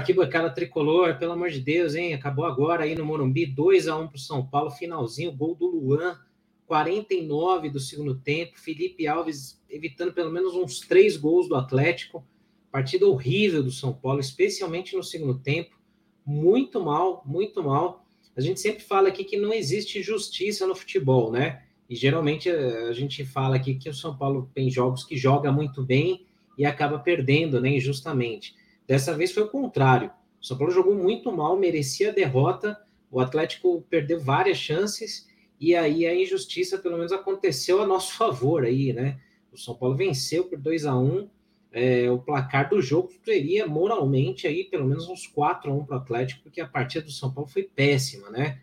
Arquibancada tricolor, pelo amor de Deus, hein? Acabou agora aí no Morumbi, 2 a 1 para o São Paulo, finalzinho, gol do Luan, 49 do segundo tempo. Felipe Alves evitando pelo menos uns três gols do Atlético. Partida horrível do São Paulo, especialmente no segundo tempo. Muito mal, muito mal. A gente sempre fala aqui que não existe justiça no futebol, né? E geralmente eh, a gente fala aqui que o São Paulo tem jogos que joga muito bem e acaba perdendo, né, injustamente. Dessa vez foi o contrário. O São Paulo jogou muito mal, merecia a derrota. O Atlético perdeu várias chances e aí a injustiça pelo menos aconteceu a nosso favor aí, né? O São Paulo venceu por 2 a 1 é, o placar do jogo seria moralmente aí pelo menos uns 4 a 1 para o Atlético, porque a partida do São Paulo foi péssima, né?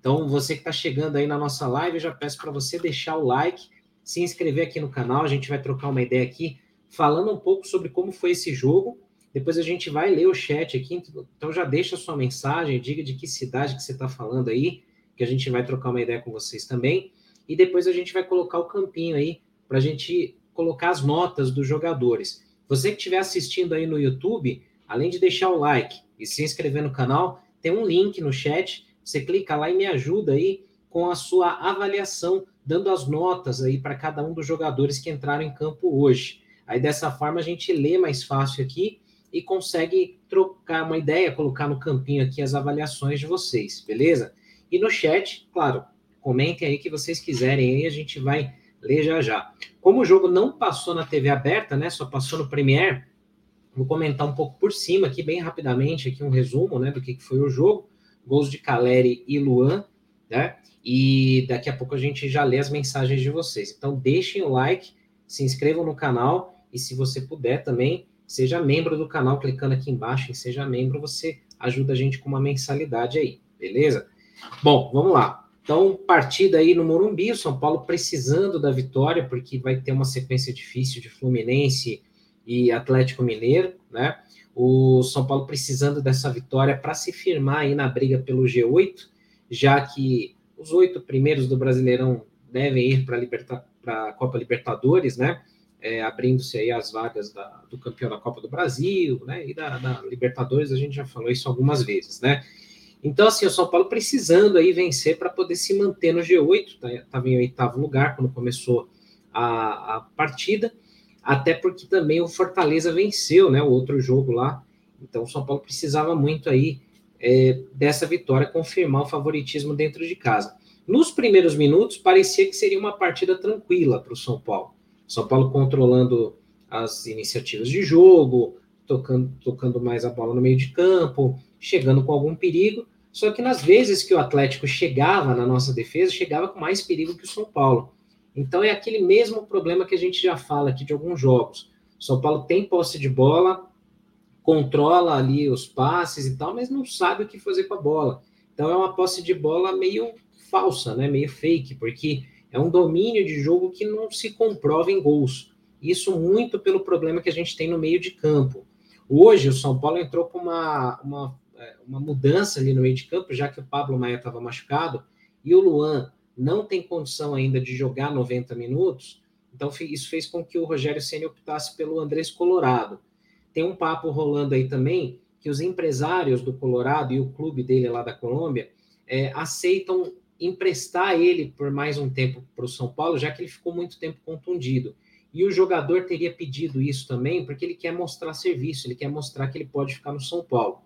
Então, você que está chegando aí na nossa live, eu já peço para você deixar o like, se inscrever aqui no canal, a gente vai trocar uma ideia aqui, falando um pouco sobre como foi esse jogo depois a gente vai ler o chat aqui, então já deixa a sua mensagem, diga de que cidade que você está falando aí, que a gente vai trocar uma ideia com vocês também. E depois a gente vai colocar o campinho aí para a gente colocar as notas dos jogadores. Você que estiver assistindo aí no YouTube, além de deixar o like e se inscrever no canal, tem um link no chat. Você clica lá e me ajuda aí com a sua avaliação, dando as notas aí para cada um dos jogadores que entraram em campo hoje. Aí dessa forma a gente lê mais fácil aqui e consegue trocar uma ideia, colocar no campinho aqui as avaliações de vocês, beleza? E no chat, claro, comentem aí que vocês quiserem aí, a gente vai ler já já. Como o jogo não passou na TV aberta, né, só passou no Premiere, vou comentar um pouco por cima aqui, bem rapidamente, aqui um resumo, né, do que foi o jogo, gols de Caleri e Luan, né, e daqui a pouco a gente já lê as mensagens de vocês. Então deixem o like, se inscrevam no canal, e se você puder também, Seja membro do canal, clicando aqui embaixo em Seja Membro, você ajuda a gente com uma mensalidade aí, beleza? Bom, vamos lá. Então, partida aí no Morumbi, o São Paulo precisando da vitória, porque vai ter uma sequência difícil de Fluminense e Atlético Mineiro, né? O São Paulo precisando dessa vitória para se firmar aí na briga pelo G8, já que os oito primeiros do Brasileirão devem ir para a Copa Libertadores, né? É, abrindo-se aí as vagas da, do campeão da Copa do Brasil, né, e da, da, Libertadores, a gente já falou isso algumas vezes, né. Então, assim, o São Paulo precisando aí vencer para poder se manter no G8, estava tá, em oitavo lugar quando começou a, a, partida, até porque também o Fortaleza venceu, né, o outro jogo lá, então o São Paulo precisava muito aí é, dessa vitória confirmar o favoritismo dentro de casa. Nos primeiros minutos, parecia que seria uma partida tranquila para o São Paulo. São Paulo controlando as iniciativas de jogo, tocando, tocando mais a bola no meio de campo, chegando com algum perigo. Só que nas vezes que o Atlético chegava na nossa defesa, chegava com mais perigo que o São Paulo. Então é aquele mesmo problema que a gente já fala aqui de alguns jogos. São Paulo tem posse de bola, controla ali os passes e tal, mas não sabe o que fazer com a bola. Então é uma posse de bola meio falsa, né? Meio fake, porque é um domínio de jogo que não se comprova em gols. Isso muito pelo problema que a gente tem no meio de campo. Hoje, o São Paulo entrou com uma, uma, é, uma mudança ali no meio de campo, já que o Pablo Maia estava machucado e o Luan não tem condição ainda de jogar 90 minutos. Então, isso fez com que o Rogério Senna optasse pelo Andrés Colorado. Tem um papo rolando aí também que os empresários do Colorado e o clube dele lá da Colômbia é, aceitam emprestar ele por mais um tempo para o São Paulo, já que ele ficou muito tempo contundido. E o jogador teria pedido isso também, porque ele quer mostrar serviço, ele quer mostrar que ele pode ficar no São Paulo.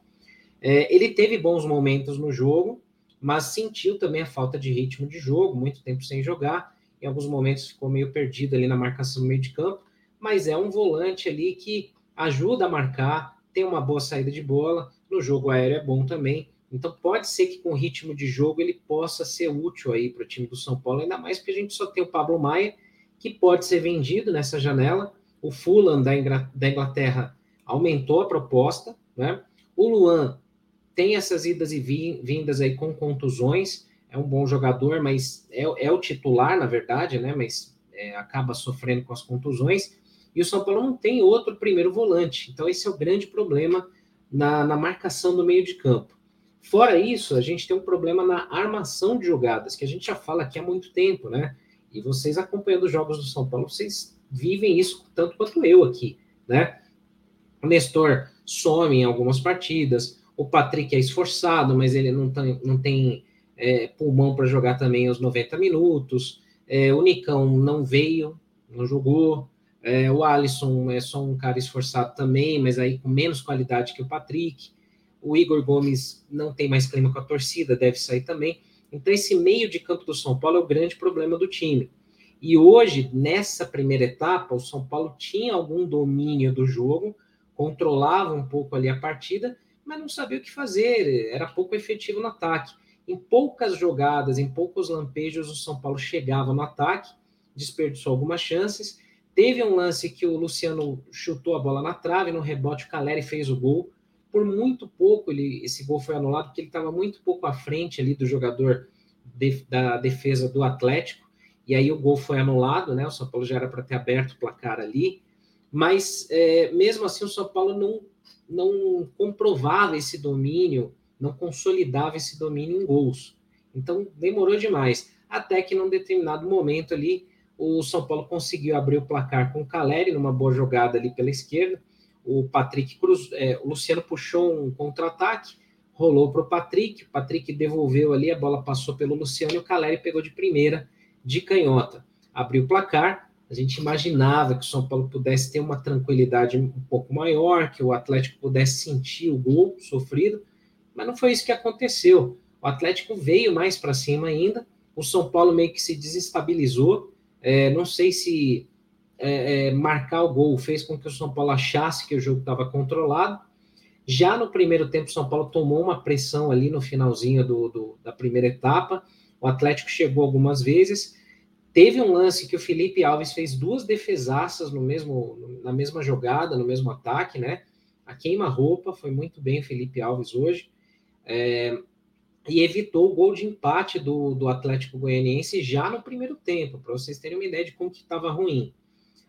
É, ele teve bons momentos no jogo, mas sentiu também a falta de ritmo de jogo, muito tempo sem jogar. Em alguns momentos ficou meio perdido ali na marcação no meio de campo, mas é um volante ali que ajuda a marcar, tem uma boa saída de bola, no jogo aéreo é bom também. Então pode ser que com o ritmo de jogo ele possa ser útil aí para o time do São Paulo, ainda mais porque a gente só tem o Pablo Maia, que pode ser vendido nessa janela. O Fulham da Inglaterra aumentou a proposta, né? O Luan tem essas idas e vindas aí com contusões, é um bom jogador, mas é, é o titular, na verdade, né? Mas é, acaba sofrendo com as contusões. E o São Paulo não tem outro primeiro volante. Então, esse é o grande problema na, na marcação do meio de campo. Fora isso, a gente tem um problema na armação de jogadas, que a gente já fala aqui há muito tempo, né? E vocês acompanhando os jogos do São Paulo, vocês vivem isso tanto quanto eu aqui, né? O Nestor some em algumas partidas, o Patrick é esforçado, mas ele não tem, não tem é, pulmão para jogar também os 90 minutos. É, o Nicão não veio, não jogou. É, o Alisson é só um cara esforçado também, mas aí com menos qualidade que o Patrick. O Igor Gomes não tem mais clima com a torcida, deve sair também. Então, esse meio de campo do São Paulo é o grande problema do time. E hoje, nessa primeira etapa, o São Paulo tinha algum domínio do jogo, controlava um pouco ali a partida, mas não sabia o que fazer, era pouco efetivo no ataque. Em poucas jogadas, em poucos lampejos, o São Paulo chegava no ataque, desperdiçou algumas chances. Teve um lance que o Luciano chutou a bola na trave, no rebote o Caleri fez o gol. Por muito pouco ele, esse gol foi anulado, porque ele estava muito pouco à frente ali do jogador de, da defesa do Atlético, e aí o gol foi anulado, né? O São Paulo já era para ter aberto o placar ali, mas é, mesmo assim o São Paulo não, não comprovava esse domínio não consolidava esse domínio em gols. Então demorou demais. Até que num determinado momento ali, o São Paulo conseguiu abrir o placar com o Caleri, numa boa jogada ali pela esquerda. O Patrick Cruz, é, o Luciano puxou um contra-ataque, rolou para o Patrick, o Patrick devolveu ali, a bola passou pelo Luciano e o Caleri pegou de primeira, de canhota. Abriu o placar, a gente imaginava que o São Paulo pudesse ter uma tranquilidade um pouco maior, que o Atlético pudesse sentir o gol sofrido, mas não foi isso que aconteceu. O Atlético veio mais para cima ainda, o São Paulo meio que se desestabilizou. É, não sei se é, é, marcar o gol fez com que o São Paulo achasse que o jogo estava controlado. Já no primeiro tempo, o São Paulo tomou uma pressão ali no finalzinho do, do, da primeira etapa. O Atlético chegou algumas vezes. Teve um lance que o Felipe Alves fez duas defesaças no mesmo, na mesma jogada, no mesmo ataque, né? A queima-roupa foi muito bem o Felipe Alves hoje é, e evitou o gol de empate do, do Atlético Goianiense já no primeiro tempo, para vocês terem uma ideia de como que estava ruim.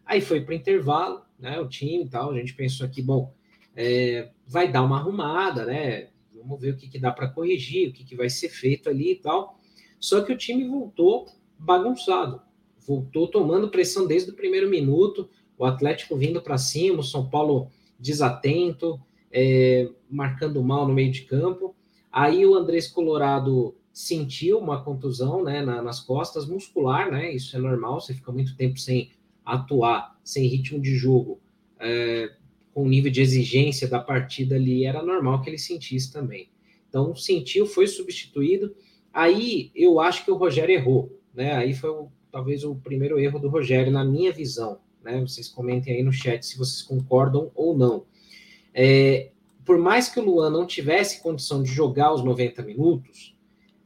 Aí foi para intervalo, né? O time e tal, a gente pensou aqui, bom, é, vai dar uma arrumada, né? Vamos ver o que, que dá para corrigir, o que, que vai ser feito ali e tal. Só que o time voltou bagunçado, voltou tomando pressão desde o primeiro minuto, o Atlético vindo para cima, o São Paulo desatento, é, marcando mal no meio de campo. Aí o Andrés Colorado sentiu uma contusão né, na, nas costas muscular, né? Isso é normal, você fica muito tempo sem atuar, sem ritmo de jogo, é, com o nível de exigência da partida ali, era normal que ele sentisse também. Então, sentiu, foi substituído. Aí eu acho que o Rogério errou, né? Aí foi o, talvez o primeiro erro do Rogério, na minha visão. Né? Vocês comentem aí no chat se vocês concordam ou não. É, por mais que o Luan não tivesse condição de jogar os 90 minutos,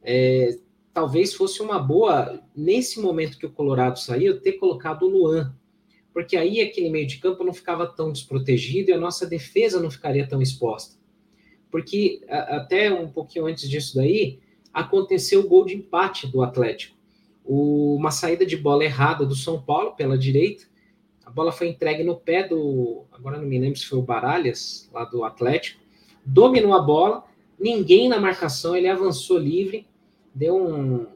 é, talvez fosse uma boa, nesse momento que o Colorado saiu, ter colocado o Luan. Porque aí aquele meio de campo não ficava tão desprotegido e a nossa defesa não ficaria tão exposta. Porque até um pouquinho antes disso daí, aconteceu o gol de empate do Atlético. O, uma saída de bola errada do São Paulo pela direita, a bola foi entregue no pé do. Agora não me lembro se foi o Baralhas, lá do Atlético. Dominou a bola, ninguém na marcação, ele avançou livre, deu um,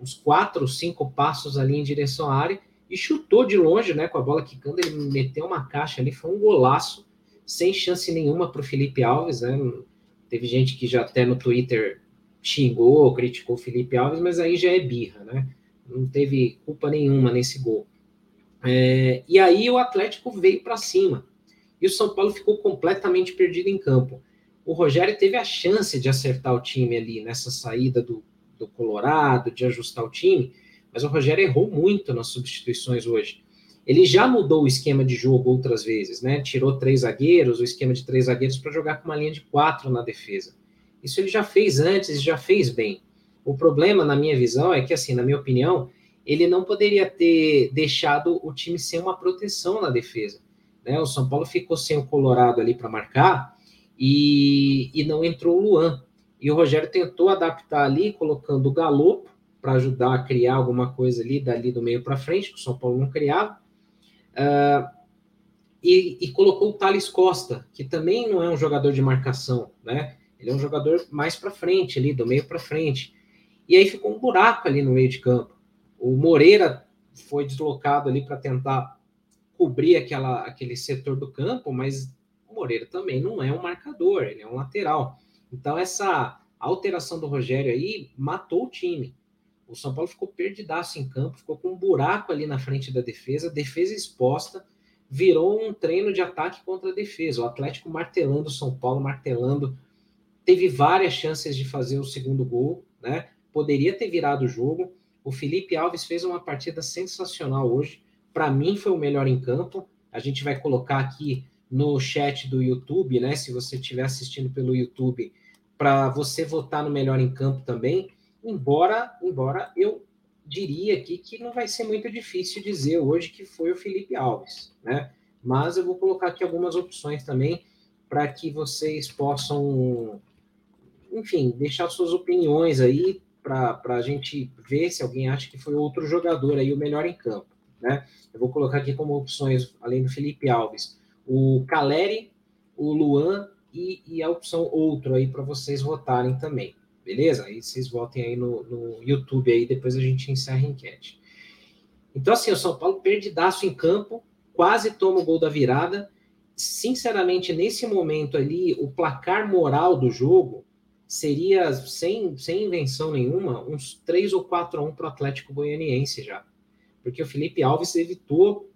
uns quatro, cinco passos ali em direção à área e chutou de longe, né? Com a bola quicando, ele meteu uma caixa ali, foi um golaço, sem chance nenhuma para o Felipe Alves, né? Teve gente que já até no Twitter xingou, criticou o Felipe Alves, mas aí já é birra, né? Não teve culpa nenhuma nesse gol. É, e aí o Atlético veio para cima. E o São Paulo ficou completamente perdido em campo. O Rogério teve a chance de acertar o time ali nessa saída do, do Colorado, de ajustar o time, mas o Rogério errou muito nas substituições hoje. Ele já mudou o esquema de jogo outras vezes, né? Tirou três zagueiros, o esquema de três zagueiros, para jogar com uma linha de quatro na defesa. Isso ele já fez antes, já fez bem. O problema, na minha visão, é que, assim, na minha opinião, ele não poderia ter deixado o time sem uma proteção na defesa. Né? O São Paulo ficou sem o Colorado ali para marcar e, e não entrou o Luan. E o Rogério tentou adaptar ali, colocando o Galopo para ajudar a criar alguma coisa ali, dali do meio para frente, que o São Paulo não criava. Uh, e, e, colocou o Thales Costa, que também não é um jogador de marcação, né? Ele é um jogador mais para frente, ali, do meio para frente. E aí ficou um buraco ali no meio de campo. O Moreira foi deslocado ali para tentar cobrir aquela, aquele setor do campo, mas o Moreira também não é um marcador, ele é um lateral. Então, essa alteração do Rogério aí matou o time. O São Paulo ficou perdidaço em campo, ficou com um buraco ali na frente da defesa, defesa exposta, virou um treino de ataque contra a defesa. O Atlético martelando o São Paulo, martelando. Teve várias chances de fazer o segundo gol, né? Poderia ter virado o jogo. O Felipe Alves fez uma partida sensacional hoje. Para mim, foi o melhor em campo. A gente vai colocar aqui no chat do YouTube, né? Se você estiver assistindo pelo YouTube, para você votar no melhor em campo também. Embora, embora eu diria aqui que não vai ser muito difícil dizer hoje que foi o Felipe Alves, né? Mas eu vou colocar aqui algumas opções também para que vocês possam, enfim, deixar suas opiniões aí para a gente ver se alguém acha que foi outro jogador aí o melhor em campo, né? Eu vou colocar aqui como opções, além do Felipe Alves, o Caleri, o Luan e, e a opção outro aí para vocês votarem também, beleza? Aí vocês votem aí no, no YouTube aí, depois a gente encerra a enquete. Então, assim, o São Paulo perdidaço em campo, quase toma o gol da virada. Sinceramente, nesse momento ali, o placar moral do jogo seria, sem, sem invenção nenhuma, uns 3 ou 4 a 1 para o Atlético Goianiense já. Porque o Felipe Alves evitou,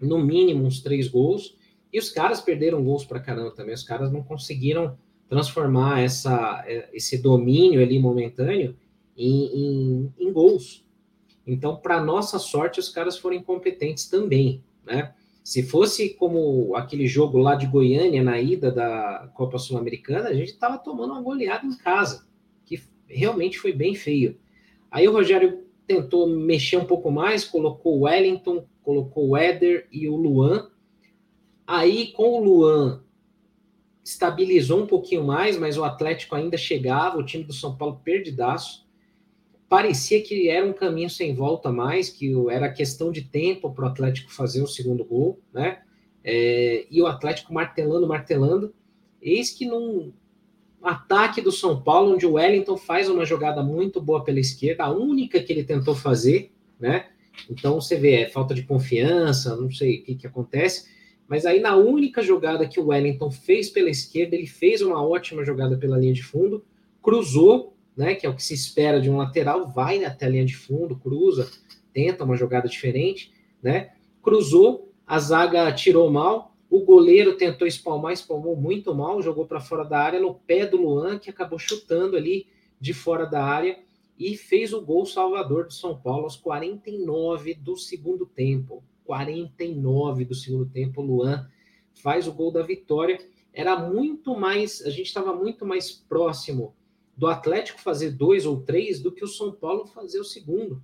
no mínimo, uns três gols. E os caras perderam gols para caramba também. Os caras não conseguiram transformar essa, esse domínio ali momentâneo em, em, em gols. Então, para nossa sorte, os caras foram incompetentes também, né? Se fosse como aquele jogo lá de Goiânia na ida da Copa Sul-Americana, a gente estava tomando uma goleada em casa, que realmente foi bem feio. Aí o Rogério tentou mexer um pouco mais, colocou o Wellington, colocou o Éder e o Luan. Aí com o Luan estabilizou um pouquinho mais, mas o Atlético ainda chegava, o time do São Paulo perdidaço parecia que era um caminho sem volta mais, que era questão de tempo para o Atlético fazer o segundo gol, né? É, e o Atlético martelando, martelando. Eis que num ataque do São Paulo, onde o Wellington faz uma jogada muito boa pela esquerda, a única que ele tentou fazer, né? Então você vê, é falta de confiança, não sei o que, que acontece. Mas aí, na única jogada que o Wellington fez pela esquerda, ele fez uma ótima jogada pela linha de fundo, cruzou né, que é o que se espera de um lateral, vai até a linha de fundo, cruza, tenta uma jogada diferente, né? Cruzou, a zaga tirou mal, o goleiro tentou espalmar, espalmou muito mal, jogou para fora da área no pé do Luan, que acabou chutando ali de fora da área e fez o gol salvador do São Paulo aos 49 do segundo tempo. 49 do segundo tempo, Luan faz o gol da vitória. Era muito mais, a gente estava muito mais próximo do Atlético fazer dois ou três do que o São Paulo fazer o segundo.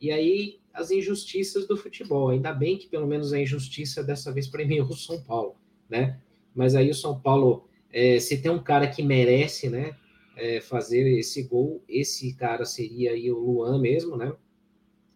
E aí as injustiças do futebol. Ainda bem que pelo menos a injustiça dessa vez premiou o São Paulo, né? Mas aí o São Paulo, é, se tem um cara que merece, né, é, fazer esse gol, esse cara seria aí o Luan mesmo, né?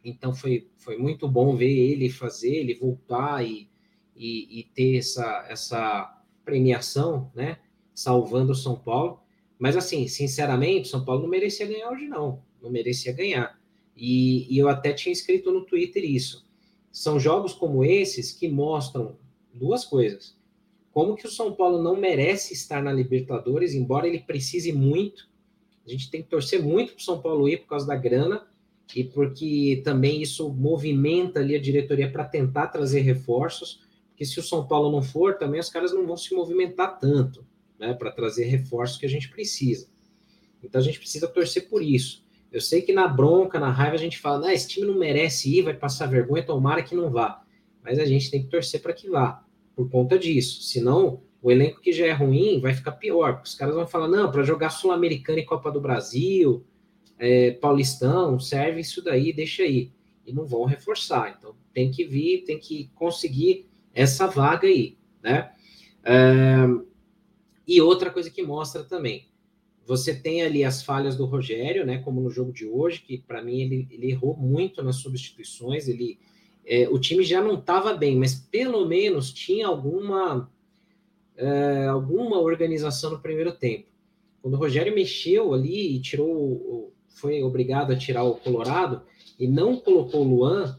Então foi, foi muito bom ver ele fazer, ele voltar e, e, e ter essa, essa premiação, né? Salvando o São Paulo. Mas, assim, sinceramente, São Paulo não merecia ganhar hoje, não. Não merecia ganhar. E, e eu até tinha escrito no Twitter isso. São jogos como esses que mostram duas coisas. Como que o São Paulo não merece estar na Libertadores, embora ele precise muito. A gente tem que torcer muito para o São Paulo ir por causa da grana e porque também isso movimenta ali a diretoria para tentar trazer reforços. Porque se o São Paulo não for, também os caras não vão se movimentar tanto né, para trazer reforços que a gente precisa. Então a gente precisa torcer por isso. Eu sei que na bronca, na raiva, a gente fala, ah, esse time não merece ir, vai passar vergonha, tomara que não vá. Mas a gente tem que torcer para que vá, por conta disso. Senão, o elenco que já é ruim vai ficar pior, porque os caras vão falar, não, para jogar Sul-Americana e Copa do Brasil, é, Paulistão, serve isso daí, deixa aí. e não vão reforçar. Então tem que vir, tem que conseguir essa vaga aí, né? É, e outra coisa que mostra também, você tem ali as falhas do Rogério, né? Como no jogo de hoje, que para mim ele, ele, errou muito nas substituições. Ele, é, o time já não estava bem, mas pelo menos tinha alguma é, alguma organização no primeiro tempo. Quando o Rogério mexeu ali e tirou, foi obrigado a tirar o Colorado e não colocou o Luan,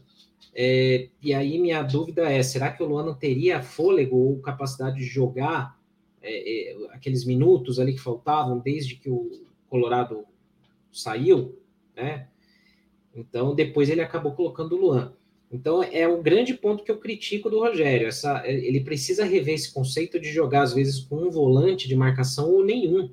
é, e aí minha dúvida é: será que o Luan não teria fôlego ou capacidade de jogar é, é, aqueles minutos ali que faltavam desde que o Colorado saiu, né? Então depois ele acabou colocando o Luan. Então é um grande ponto que eu critico do Rogério. Essa, ele precisa rever esse conceito de jogar às vezes com um volante de marcação ou nenhum.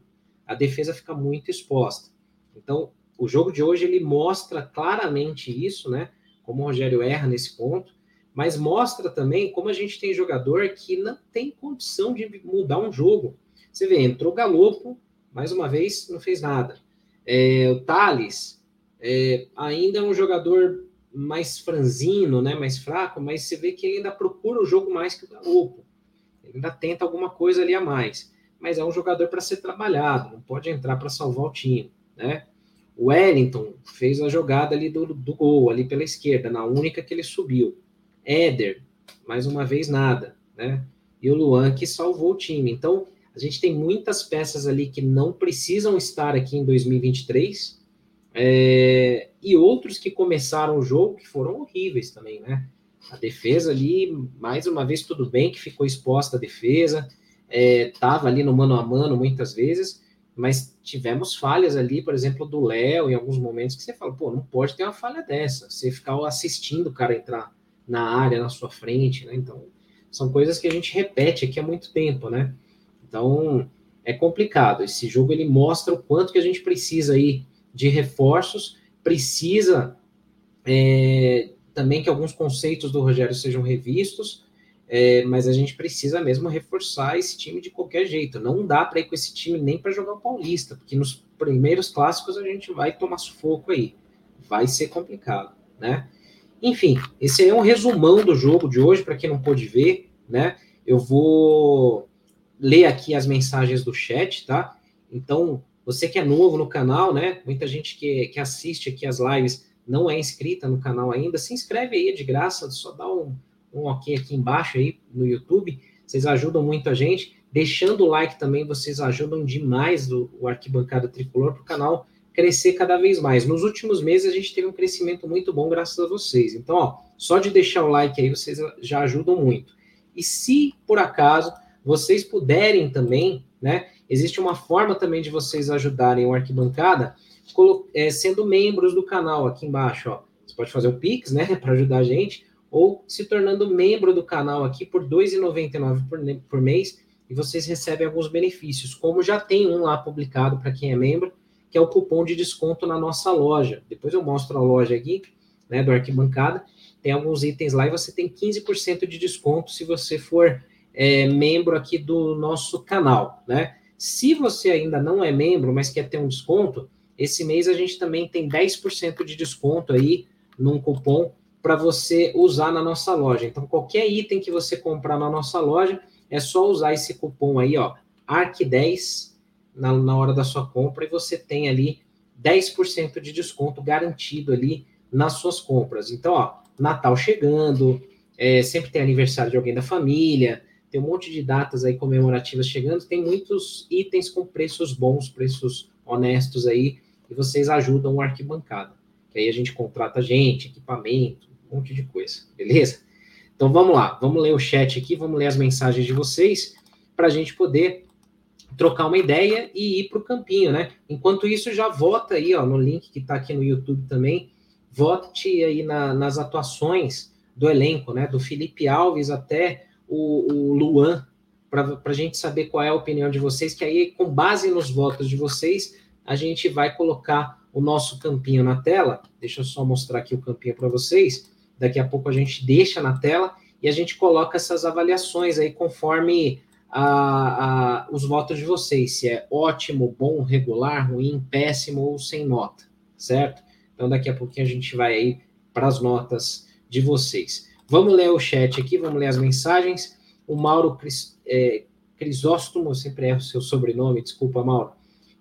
A defesa fica muito exposta. Então o jogo de hoje ele mostra claramente isso, né? Como o Rogério erra nesse ponto, mas mostra também como a gente tem jogador que não tem condição de mudar um jogo. Você vê, entrou Galopo, mais uma vez, não fez nada. É, o Thales é, ainda é um jogador mais franzino, né, mais fraco, mas você vê que ele ainda procura o jogo mais que o Galopo. Ele ainda tenta alguma coisa ali a mais. Mas é um jogador para ser trabalhado, não pode entrar para salvar o time, né? Wellington fez a jogada ali do, do gol, ali pela esquerda, na única que ele subiu. Éder, mais uma vez nada, né? E o Luan que salvou o time. Então, a gente tem muitas peças ali que não precisam estar aqui em 2023, é, e outros que começaram o jogo que foram horríveis também, né? A defesa ali, mais uma vez, tudo bem que ficou exposta a defesa, estava é, ali no mano a mano muitas vezes, mas tivemos falhas ali, por exemplo, do Léo, em alguns momentos, que você fala, pô, não pode ter uma falha dessa. Você ficar assistindo o cara entrar na área, na sua frente, né? Então, são coisas que a gente repete aqui há muito tempo, né? Então, é complicado. Esse jogo, ele mostra o quanto que a gente precisa aí de reforços, precisa é, também que alguns conceitos do Rogério sejam revistos, é, mas a gente precisa mesmo reforçar esse time de qualquer jeito. Não dá para ir com esse time nem para jogar o Paulista, porque nos primeiros clássicos a gente vai tomar sufoco aí. Vai ser complicado, né? Enfim, esse é um resumão do jogo de hoje, para quem não pôde ver, né? Eu vou ler aqui as mensagens do chat, tá? Então, você que é novo no canal, né? Muita gente que, que assiste aqui as lives não é inscrita no canal ainda, se inscreve aí de graça, só dá um, um ok aqui embaixo aí no YouTube, vocês ajudam muito a gente. Deixando o like também, vocês ajudam demais o, o Arquibancada Tricolor para o canal crescer cada vez mais. Nos últimos meses a gente teve um crescimento muito bom graças a vocês. Então, ó, só de deixar o like aí vocês já ajudam muito. E se por acaso vocês puderem também, né? Existe uma forma também de vocês ajudarem o Arquibancada, é, sendo membros do canal aqui embaixo, ó. Você pode fazer o Pix, né, para ajudar a gente, ou se tornando membro do canal aqui por R$ 2,99 por, por mês, e vocês recebem alguns benefícios, como já tem um lá publicado para quem é membro, que é o cupom de desconto na nossa loja. Depois eu mostro a loja aqui, né, do Arquibancada, tem alguns itens lá e você tem 15% de desconto se você for é, membro aqui do nosso canal, né? Se você ainda não é membro, mas quer ter um desconto, esse mês a gente também tem 10% de desconto aí num cupom para você usar na nossa loja. Então, qualquer item que você comprar na nossa loja, é só usar esse cupom aí, ó, ARC10 na, na hora da sua compra e você tem ali 10% de desconto garantido ali nas suas compras. Então, ó, Natal chegando, é, sempre tem aniversário de alguém da família, tem um monte de datas aí comemorativas chegando, tem muitos itens com preços bons, preços honestos aí, e vocês ajudam o arquibancada. Que aí a gente contrata gente, equipamento, um monte de coisa, beleza? Então vamos lá, vamos ler o chat aqui, vamos ler as mensagens de vocês, para a gente poder trocar uma ideia e ir para o campinho, né? Enquanto isso, já vota aí, ó, no link que está aqui no YouTube também, vote aí na, nas atuações do elenco, né? Do Felipe Alves até o, o Luan, para a gente saber qual é a opinião de vocês, que aí, com base nos votos de vocês, a gente vai colocar o nosso campinho na tela. Deixa eu só mostrar aqui o campinho para vocês. Daqui a pouco a gente deixa na tela e a gente coloca essas avaliações aí conforme a, a, os votos de vocês, se é ótimo, bom, regular, ruim, péssimo ou sem nota, certo? Então daqui a pouquinho a gente vai aí para as notas de vocês. Vamos ler o chat aqui, vamos ler as mensagens. O Mauro Cris, é, Crisóstomo, eu sempre erro o seu sobrenome, desculpa, Mauro.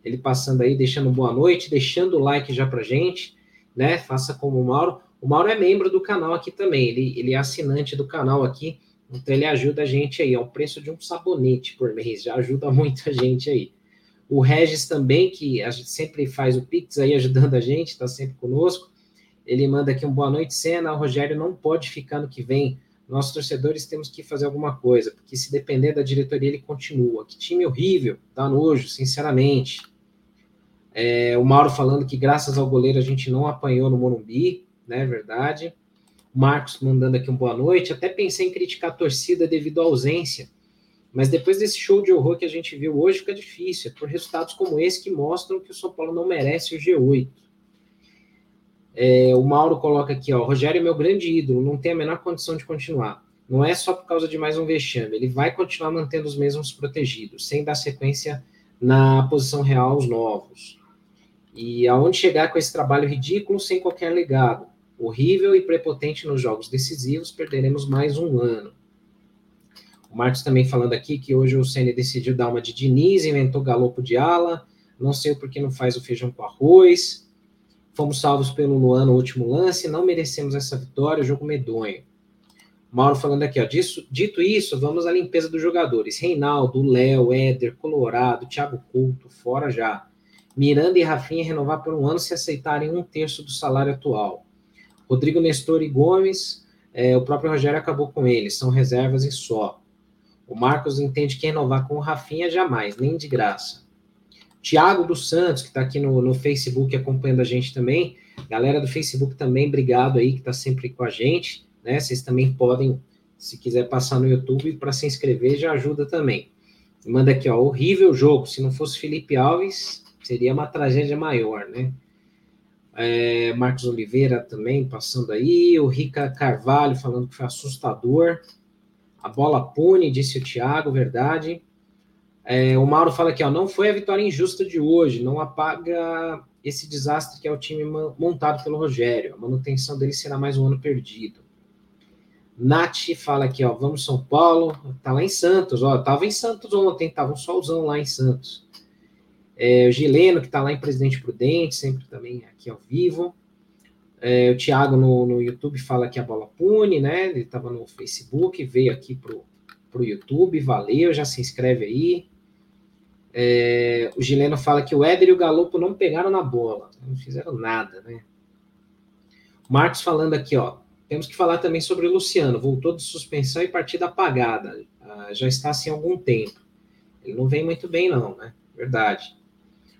Ele passando aí, deixando boa noite, deixando o like já para gente, né? Faça como o Mauro. O Mauro é membro do canal aqui também, ele, ele é assinante do canal aqui, então ele ajuda a gente aí, é o preço de um sabonete por mês, já ajuda muita gente aí. O Regis também, que a gente sempre faz o Pix aí ajudando a gente, está sempre conosco. Ele manda aqui um boa noite, Senna. O Rogério não pode ficar no que vem. Nós, torcedores, temos que fazer alguma coisa, porque se depender da diretoria, ele continua. Que time horrível, dá nojo, sinceramente. É, o Mauro falando que graças ao goleiro a gente não apanhou no Morumbi, né? Verdade. Marcos mandando aqui um boa noite. Até pensei em criticar a torcida devido à ausência, mas depois desse show de horror que a gente viu hoje, fica difícil. É por resultados como esse que mostram que o São Paulo não merece o G8. É, o Mauro coloca aqui, ó, Rogério é meu grande ídolo, não tem a menor condição de continuar. Não é só por causa de mais um vexame, ele vai continuar mantendo os mesmos protegidos, sem dar sequência na posição real aos novos. E aonde chegar com esse trabalho ridículo sem qualquer legado? Horrível e prepotente nos jogos decisivos, perderemos mais um ano. O Marcos também falando aqui que hoje o Ceni decidiu dar uma de Diniz, inventou galopo de ala, não sei por que não faz o feijão com arroz. Fomos salvos pelo Luan no último lance, não merecemos essa vitória, jogo medonho. Mauro falando aqui, ó, disso, dito isso, vamos à limpeza dos jogadores. Reinaldo, Léo, Éder, Colorado, Thiago Couto, fora já. Miranda e Rafinha renovar por um ano se aceitarem um terço do salário atual. Rodrigo Nestor e Gomes, é, o próprio Rogério acabou com eles, são reservas e só. O Marcos entende que renovar com o Rafinha jamais, nem de graça. Tiago dos Santos, que está aqui no, no Facebook acompanhando a gente também. Galera do Facebook também, obrigado aí, que está sempre com a gente. Né? Vocês também podem, se quiser passar no YouTube para se inscrever, já ajuda também. Manda aqui, ó, horrível jogo. Se não fosse Felipe Alves, seria uma tragédia maior, né? É, Marcos Oliveira também passando aí. O Rica Carvalho falando que foi assustador. A bola pune, disse o Thiago, verdade. É, o Mauro fala aqui, ó, não foi a vitória injusta de hoje, não apaga esse desastre que é o time montado pelo Rogério. A manutenção dele será mais um ano perdido. Nath fala aqui, ó, vamos São Paulo, tá lá em Santos, ó, tava em Santos ontem, tava um solzão lá em Santos. É, o Gileno, que tá lá em Presidente Prudente, sempre também aqui ao vivo. É, o Thiago no, no YouTube fala que a bola pune, né? Ele tava no Facebook, veio aqui pro, pro YouTube, valeu, já se inscreve aí. É, o Gileno fala que o Éder e o Galopo não pegaram na bola, não fizeram nada, né? Marcos falando aqui, ó. Temos que falar também sobre o Luciano. Voltou de suspensão e partida apagada. Ah, já está assim há algum tempo. Ele não vem muito bem, não, né? Verdade.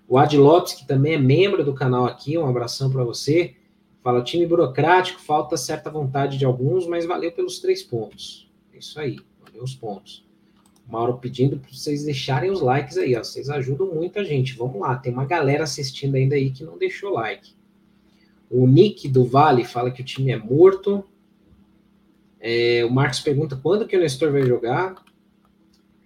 O Ad Lopes, que também é membro do canal aqui, um abração para você. Fala, time burocrático, falta certa vontade de alguns, mas valeu pelos três pontos. É isso aí, valeu os pontos. Mauro pedindo para vocês deixarem os likes aí, ó. Vocês ajudam muito a gente. Vamos lá, tem uma galera assistindo ainda aí que não deixou like. O Nick do Vale fala que o time é morto. É, o Marcos pergunta quando que o Nestor vai jogar.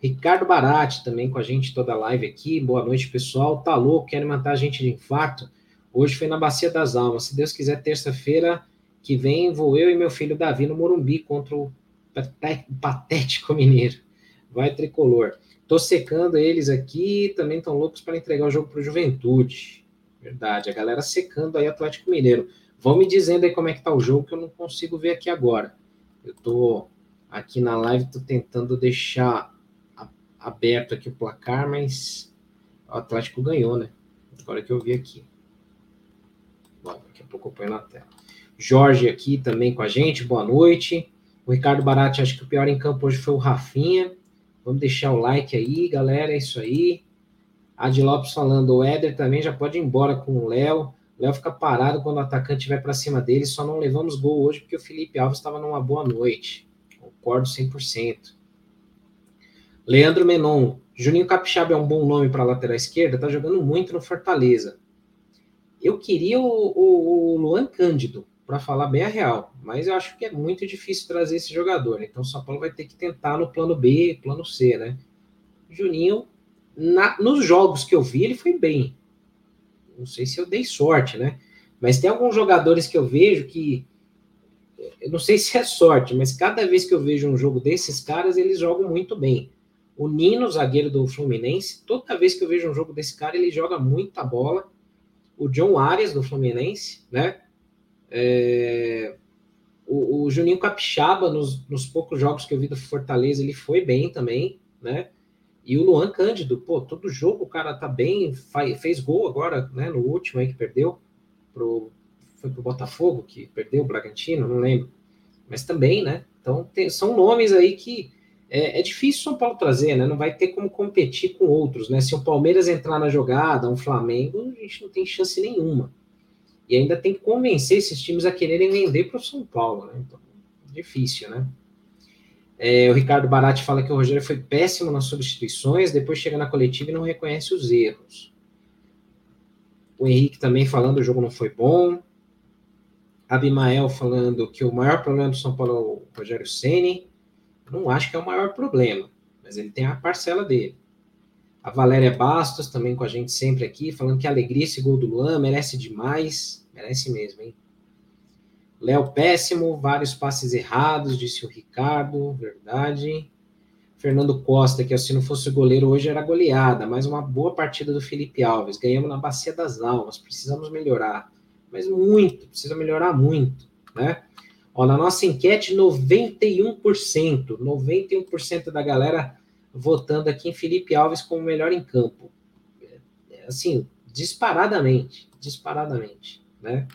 Ricardo Barati também com a gente toda a live aqui. Boa noite, pessoal. Tá louco, querem matar a gente de infarto? Hoje foi na Bacia das Almas. Se Deus quiser, terça-feira que vem, vou eu e meu filho Davi no Morumbi contra o Patético Mineiro. Vai tricolor. Tô secando eles aqui, também estão loucos para entregar o jogo para o Juventude. Verdade, a galera secando aí Atlético Mineiro. Vão me dizendo aí como é que tá o jogo, que eu não consigo ver aqui agora. Eu tô aqui na live, tô tentando deixar aberto aqui o placar, mas o Atlético ganhou, né? Agora que eu vi aqui. Bom, daqui a pouco eu ponho na tela. Jorge aqui também com a gente, boa noite. O Ricardo Barati, acho que o pior em campo hoje foi o Rafinha. Vamos deixar o like aí, galera. É isso aí. Adi Lopes falando, o Éder também já pode ir embora com o Léo. O Léo fica parado quando o atacante vai para cima dele. Só não levamos gol hoje porque o Felipe Alves estava numa boa noite. Concordo 100%. Leandro Menon. Juninho Capixaba é um bom nome para lateral esquerda. Tá jogando muito no Fortaleza. Eu queria o, o, o Luan Cândido para falar bem a real. Mas eu acho que é muito difícil trazer esse jogador. Então o São Paulo vai ter que tentar no plano B, plano C, né? Juninho, na, nos jogos que eu vi, ele foi bem. Não sei se eu dei sorte, né? Mas tem alguns jogadores que eu vejo que eu não sei se é sorte, mas cada vez que eu vejo um jogo desses caras, eles jogam muito bem. O Nino, zagueiro do Fluminense, toda vez que eu vejo um jogo desse cara, ele joga muita bola. O John Arias, do Fluminense, né? É... O, o, Juninho Capixaba, nos, nos, poucos jogos que eu vi do Fortaleza, ele foi bem também, né? E o Luan Cândido, pô, todo jogo o cara tá bem, faz, fez gol agora, né? No último aí que perdeu pro, foi pro Botafogo que perdeu o Bragantino, não lembro. Mas também, né? Então tem, são nomes aí que é, é, difícil São Paulo trazer, né? Não vai ter como competir com outros, né? Se o Palmeiras entrar na jogada, um Flamengo, a gente não tem chance nenhuma. E ainda tem que convencer esses times a quererem vender para o São Paulo, né? Então, difícil, né? É, o Ricardo Barati fala que o Rogério foi péssimo nas substituições, depois chega na coletiva e não reconhece os erros. O Henrique também falando que o jogo não foi bom. Abimael falando que o maior problema do São Paulo é o Rogério Ceni. Não acho que é o maior problema, mas ele tem a parcela dele. A Valéria Bastos também com a gente sempre aqui, falando que alegria esse gol do Luan merece demais. Merece mesmo, hein? Léo péssimo, vários passes errados, disse o Ricardo, verdade. Fernando Costa, que se não fosse goleiro hoje era goleada, mas uma boa partida do Felipe Alves. Ganhamos na Bacia das Almas, precisamos melhorar mas muito, precisa melhorar muito, né? Ó, na nossa enquete, 91%, 91% da galera votando aqui em Felipe Alves como melhor em campo. É, assim, disparadamente, disparadamente, né?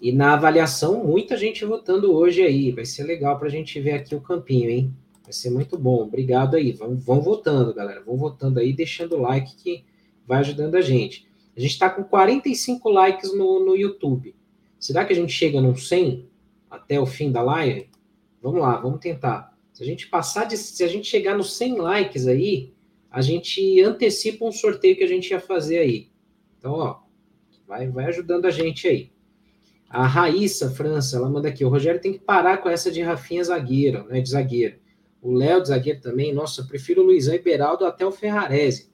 E na avaliação, muita gente votando hoje aí. Vai ser legal para a gente ver aqui o campinho, hein? Vai ser muito bom. Obrigado aí. Vão, vão votando, galera. Vão votando aí, deixando o like que vai ajudando a gente. A gente está com 45 likes no, no YouTube. Será que a gente chega no 100 até o fim da live? Vamos lá, vamos tentar. Se a gente passar de, se a gente chegar nos 100 likes aí, a gente antecipa um sorteio que a gente ia fazer aí. Então, ó, vai, vai ajudando a gente aí. A Raíssa França, ela manda aqui, o Rogério tem que parar com essa de Rafinha zagueiro, né, de zagueiro. O Léo de zagueiro também, nossa, prefiro o Luizão e Beraldo até o Ferrarese.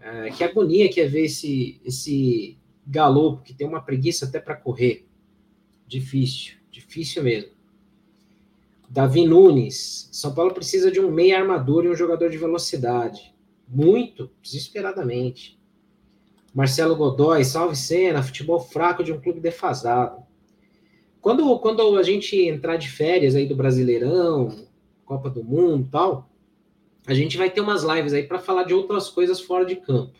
É, que agonia que é ver esse, esse galopo que tem uma preguiça até para correr. Difícil, difícil mesmo. Davi Nunes, São Paulo precisa de um meia armador e um jogador de velocidade. Muito, desesperadamente. Marcelo Godoy, salve cena, futebol fraco de um clube defasado. Quando, quando a gente entrar de férias aí do Brasileirão, Copa do Mundo tal, a gente vai ter umas lives aí para falar de outras coisas fora de campo.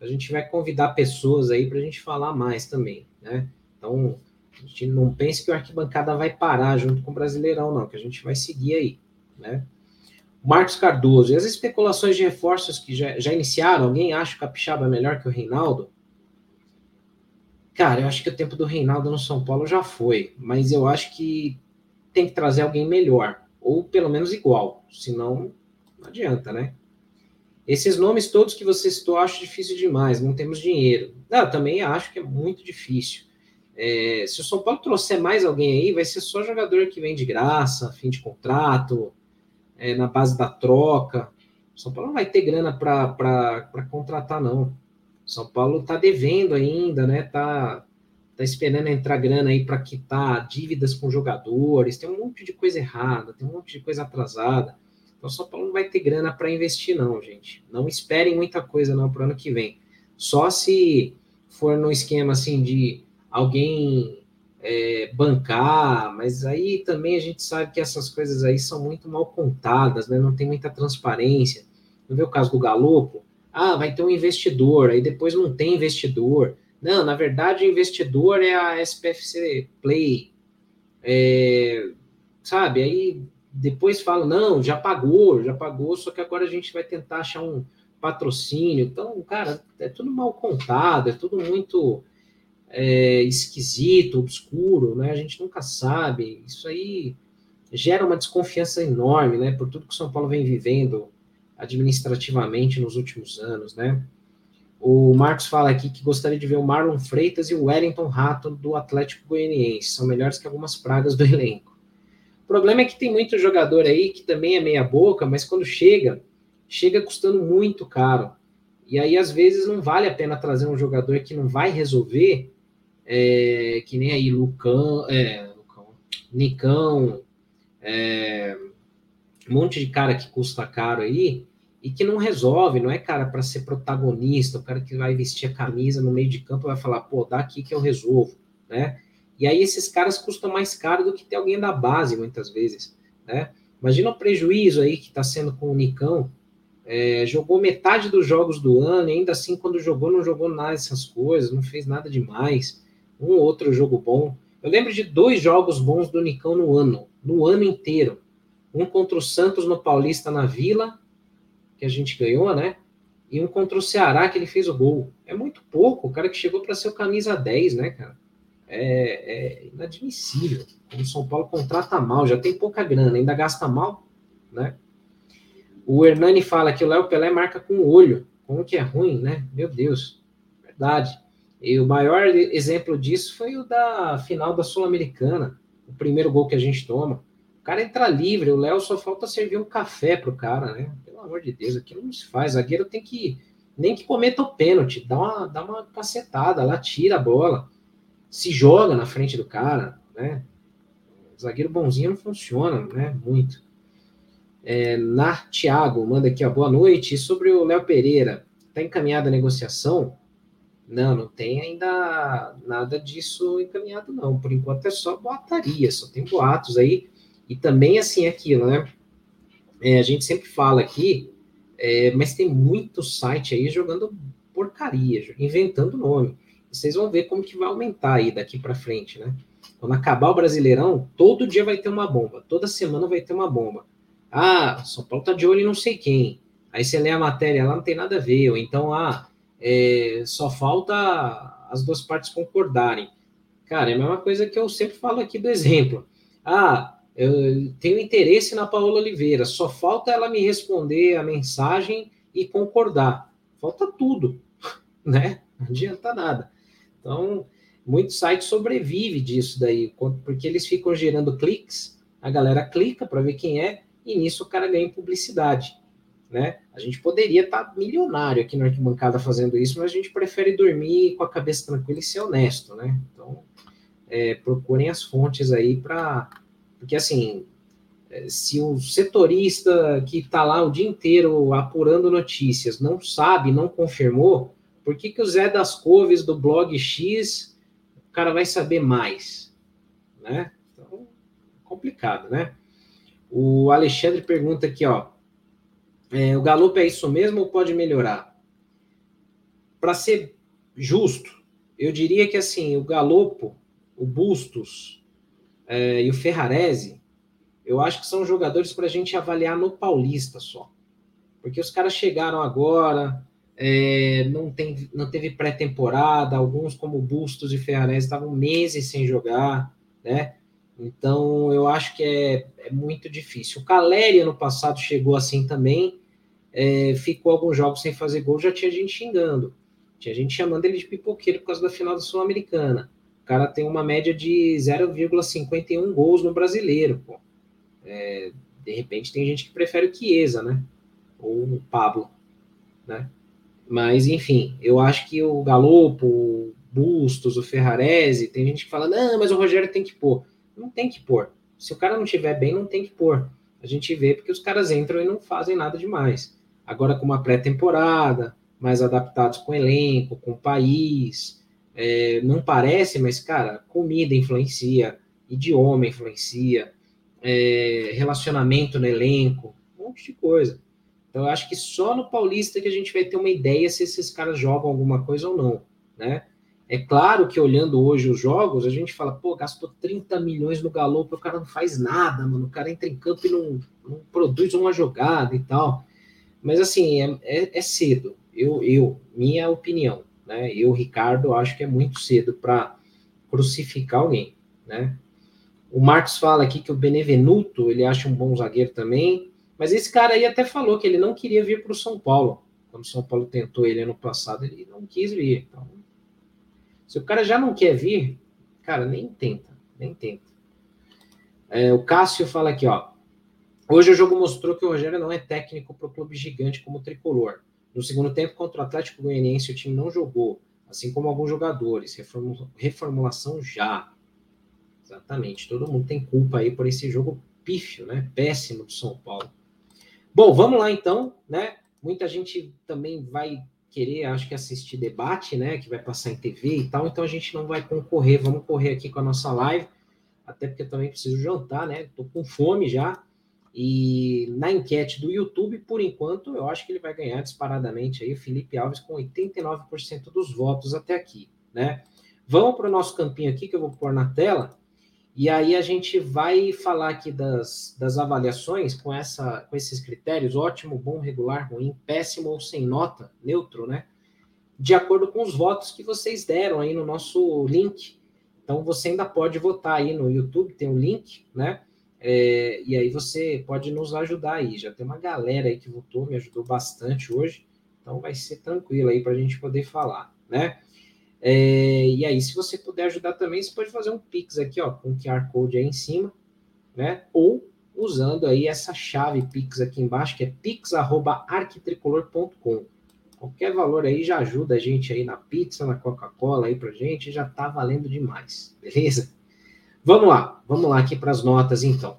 A gente vai convidar pessoas aí para a gente falar mais também, né? Então, a gente não pense que o arquibancada vai parar junto com o Brasileirão, não, que a gente vai seguir aí, né? Marcos Cardoso, e as especulações de reforços que já, já iniciaram? Alguém acha que o Capixaba é melhor que o Reinaldo? Cara, eu acho que o tempo do Reinaldo no São Paulo já foi, mas eu acho que tem que trazer alguém melhor, ou pelo menos igual, senão não adianta, né? Esses nomes todos que você citou, acho difícil demais, não temos dinheiro. Não, também acho que é muito difícil. É, se o São Paulo trouxer mais alguém aí, vai ser só jogador que vem de graça, fim de contrato, é, na base da troca. O São Paulo não vai ter grana para contratar, não. O São Paulo está devendo ainda, né? Tá, tá esperando entrar grana aí para quitar dívidas com jogadores. Tem um monte de coisa errada, tem um monte de coisa atrasada. Então, São Paulo não vai ter grana para investir, não, gente. Não esperem muita coisa não para o ano que vem. Só se for no esquema assim de alguém é, bancar, mas aí também a gente sabe que essas coisas aí são muito mal contadas, né? Não tem muita transparência. Não vê o caso do Galopo? Ah, vai ter um investidor, aí depois não tem investidor. Não, na verdade, o investidor é a SPFC Play. É, sabe? Aí depois falam, não, já pagou, já pagou, só que agora a gente vai tentar achar um patrocínio. Então, cara, é tudo mal contado, é tudo muito é, esquisito, obscuro, né? A gente nunca sabe. Isso aí gera uma desconfiança enorme, né? Por tudo que o São Paulo vem vivendo administrativamente nos últimos anos, né? O Marcos fala aqui que gostaria de ver o Marlon Freitas e o Wellington Rato do Atlético Goianiense. São melhores que algumas pragas do elenco problema é que tem muito jogador aí que também é meia boca, mas quando chega, chega custando muito caro. E aí, às vezes, não vale a pena trazer um jogador que não vai resolver, é, que nem aí Lucão, é, Nicão, é, um monte de cara que custa caro aí e que não resolve, não é cara para ser protagonista, o cara que vai vestir a camisa no meio de campo vai falar, pô, dá aqui que eu resolvo, né? E aí esses caras custam mais caro do que ter alguém da base, muitas vezes, né? Imagina o prejuízo aí que está sendo com o Nicão, é, jogou metade dos jogos do ano, e ainda assim, quando jogou, não jogou nada dessas coisas, não fez nada demais, um outro jogo bom. Eu lembro de dois jogos bons do Nicão no ano, no ano inteiro. Um contra o Santos no Paulista na Vila, que a gente ganhou, né? E um contra o Ceará, que ele fez o gol. É muito pouco, o cara que chegou para ser o camisa 10, né, cara? É, é inadmissível. O São Paulo contrata mal, já tem pouca grana, ainda gasta mal, né? O Hernani fala que o Léo Pelé marca com o olho. Como que é ruim, né? Meu Deus, verdade. E o maior exemplo disso foi o da final da Sul-Americana, o primeiro gol que a gente toma. O cara entra livre, o Léo só falta servir um café pro cara, né? Pelo amor de Deus, aquilo não se faz. Zagueiro tem que, nem que cometa o pênalti, dá uma, dá uma cacetada lá, tira a bola, se joga na frente do cara, né? Zagueiro bonzinho não funciona, né? Muito. É, Nar Thiago manda aqui, ó, boa noite. E sobre o Léo Pereira, tá encaminhada a negociação? Não, não tem ainda nada disso encaminhado, não. Por enquanto é só boataria, só tem boatos aí. E também, assim, aquilo, né? É, a gente sempre fala aqui, é, mas tem muito site aí jogando porcaria, inventando nome. E vocês vão ver como que vai aumentar aí daqui para frente, né? Quando acabar o Brasileirão, todo dia vai ter uma bomba, toda semana vai ter uma bomba. Ah, São Paulo tá de olho em não sei quem. Aí você lê a matéria lá, não tem nada a ver. Ou então, ah, é, só falta as duas partes concordarem. Cara, é a mesma coisa que eu sempre falo aqui do exemplo. Ah, eu tenho interesse na Paola Oliveira, só falta ela me responder a mensagem e concordar. Falta tudo, né? Não adianta nada. Então, muito site sobrevive disso daí, porque eles ficam gerando cliques, a galera clica para ver quem é, e nisso o cara ganha publicidade né? A gente poderia estar tá milionário aqui na arquibancada fazendo isso, mas a gente prefere dormir com a cabeça tranquila e ser honesto, né? Então, é, procurem as fontes aí para. Porque, assim, é, se o setorista que está lá o dia inteiro apurando notícias não sabe, não confirmou, por que, que o Zé das Coves do blog X o cara vai saber mais? Né? Então, complicado, né? O Alexandre pergunta aqui, ó. É, o Galopo é isso mesmo ou pode melhorar? Para ser justo, eu diria que assim, o Galopo, o Bustos é, e o Ferrarese, eu acho que são jogadores para a gente avaliar no Paulista só. Porque os caras chegaram agora, é, não, tem, não teve pré-temporada, alguns como Bustos e Ferrarese estavam meses sem jogar, né? Então eu acho que é, é muito difícil. O Caleri no passado chegou assim também, é, ficou alguns jogos sem fazer gol, já tinha gente xingando. Tinha gente chamando ele de pipoqueiro por causa da final da Sul-Americana. O cara tem uma média de 0,51 gols no brasileiro. Pô. É, de repente tem gente que prefere o Chiesa, né? Ou o Pablo, né? Mas, enfim, eu acho que o Galopo, o Bustos, o Ferrarese, tem gente que fala, não, mas o Rogério tem que pôr. Não tem que pôr. Se o cara não estiver bem, não tem que pôr. A gente vê porque os caras entram e não fazem nada demais agora com uma pré-temporada, mais adaptados com elenco, com o país. É, não parece, mas, cara, comida influencia, idioma influencia, é, relacionamento no elenco, um monte de coisa. Então, eu acho que só no Paulista que a gente vai ter uma ideia se esses caras jogam alguma coisa ou não, né? É claro que olhando hoje os jogos, a gente fala, pô, gastou 30 milhões no Galo, o cara não faz nada, mano. O cara entra em campo e não, não produz uma jogada e tal. Mas assim, é, é, é cedo. Eu, eu, minha opinião, né? Eu, Ricardo, acho que é muito cedo para crucificar alguém, né? O Marcos fala aqui que o Benevenuto, ele acha um bom zagueiro também, mas esse cara aí até falou que ele não queria vir para o São Paulo. Quando o São Paulo tentou ele ano passado, ele não quis vir. Então, se o cara já não quer vir, cara, nem tenta, nem tenta. É, o Cássio fala aqui, ó. Hoje o jogo mostrou que o Rogério não é técnico para o clube gigante como o Tricolor. No segundo tempo, contra o Atlético Goianiense, o time não jogou, assim como alguns jogadores. Reformulação já. Exatamente. Todo mundo tem culpa aí por esse jogo pífio, né? Péssimo do São Paulo. Bom, vamos lá então, né? Muita gente também vai querer, acho que assistir debate, né? Que vai passar em TV e tal, então a gente não vai concorrer. Vamos correr aqui com a nossa live, até porque eu também preciso jantar, né? Tô com fome já. E na enquete do YouTube, por enquanto, eu acho que ele vai ganhar disparadamente aí o Felipe Alves com 89% dos votos até aqui, né? Vamos para o nosso campinho aqui que eu vou pôr na tela. E aí a gente vai falar aqui das, das avaliações com, essa, com esses critérios: ótimo, bom, regular, ruim, péssimo ou sem nota, neutro, né? De acordo com os votos que vocês deram aí no nosso link. Então você ainda pode votar aí no YouTube, tem um link, né? É, e aí você pode nos ajudar aí. Já tem uma galera aí que votou, me ajudou bastante hoje. Então vai ser tranquilo aí para a gente poder falar, né? É, e aí, se você puder ajudar também, você pode fazer um Pix aqui, ó, com o QR Code aí em cima, né? Ou usando aí essa chave Pix aqui embaixo, que é pix.arquitricolor.com. Qualquer valor aí já ajuda a gente aí na pizza, na Coca-Cola aí pra gente, já tá valendo demais, beleza? Vamos lá, vamos lá aqui para as notas então.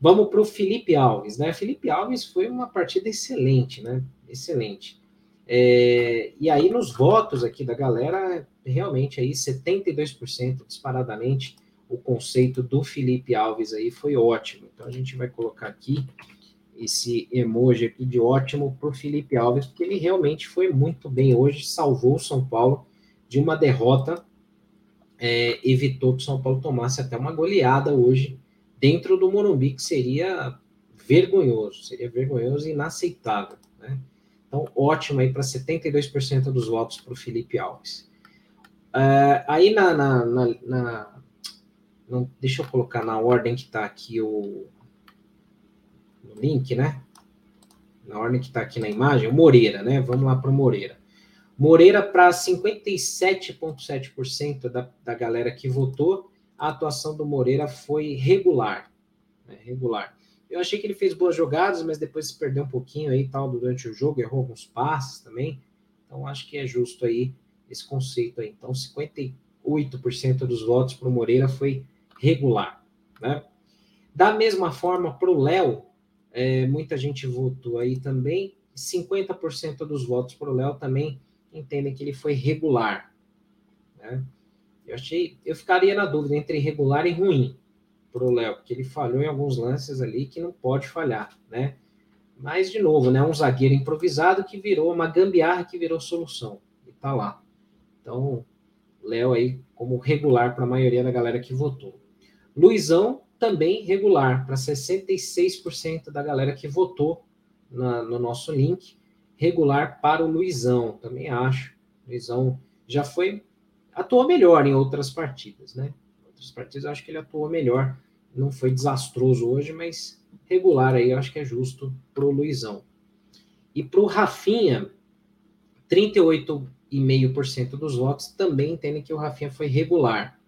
Vamos para o Felipe Alves, né? Felipe Alves foi uma partida excelente, né? Excelente. É, e aí nos votos aqui da galera, realmente aí 72% disparadamente o conceito do Felipe Alves aí foi ótimo. Então a gente vai colocar aqui esse emoji aqui de ótimo para o Felipe Alves, porque ele realmente foi muito bem hoje, salvou o São Paulo de uma derrota é, evitou que o São Paulo tomasse até uma goleada hoje dentro do Morumbi, que seria vergonhoso, seria vergonhoso e inaceitável. Né? Então, ótimo aí para 72% dos votos para o Felipe Alves. Uh, aí na, na, na, na não, deixa eu colocar na ordem que está aqui o no link, né? Na ordem que está aqui na imagem, o Moreira, né? Vamos lá para o Moreira. Moreira para 57,7% da, da galera que votou, a atuação do Moreira foi regular. Né, regular. Eu achei que ele fez boas jogadas, mas depois se perdeu um pouquinho aí tal durante o jogo, errou alguns passes também. Então acho que é justo aí esse conceito aí. Então 58% dos votos para o Moreira foi regular. Né? Da mesma forma, para o Léo, é, muita gente votou aí também. 50% dos votos para o Léo também entendem que ele foi regular. Né? Eu achei, eu ficaria na dúvida entre regular e ruim para o Léo, porque ele falhou em alguns lances ali que não pode falhar, né? Mas de novo, né, um zagueiro improvisado que virou uma gambiarra que virou solução e tá lá. Então, Léo aí como regular para a maioria da galera que votou. Luizão também regular para 66% da galera que votou na, no nosso link regular para o Luizão, também acho. O Luizão já foi, atuou melhor em outras partidas, né? Em outras partidas acho que ele atuou melhor, não foi desastroso hoje, mas regular aí eu acho que é justo para o Luizão. E para o Rafinha, 38,5% dos votos também entendem que o Rafinha foi regular.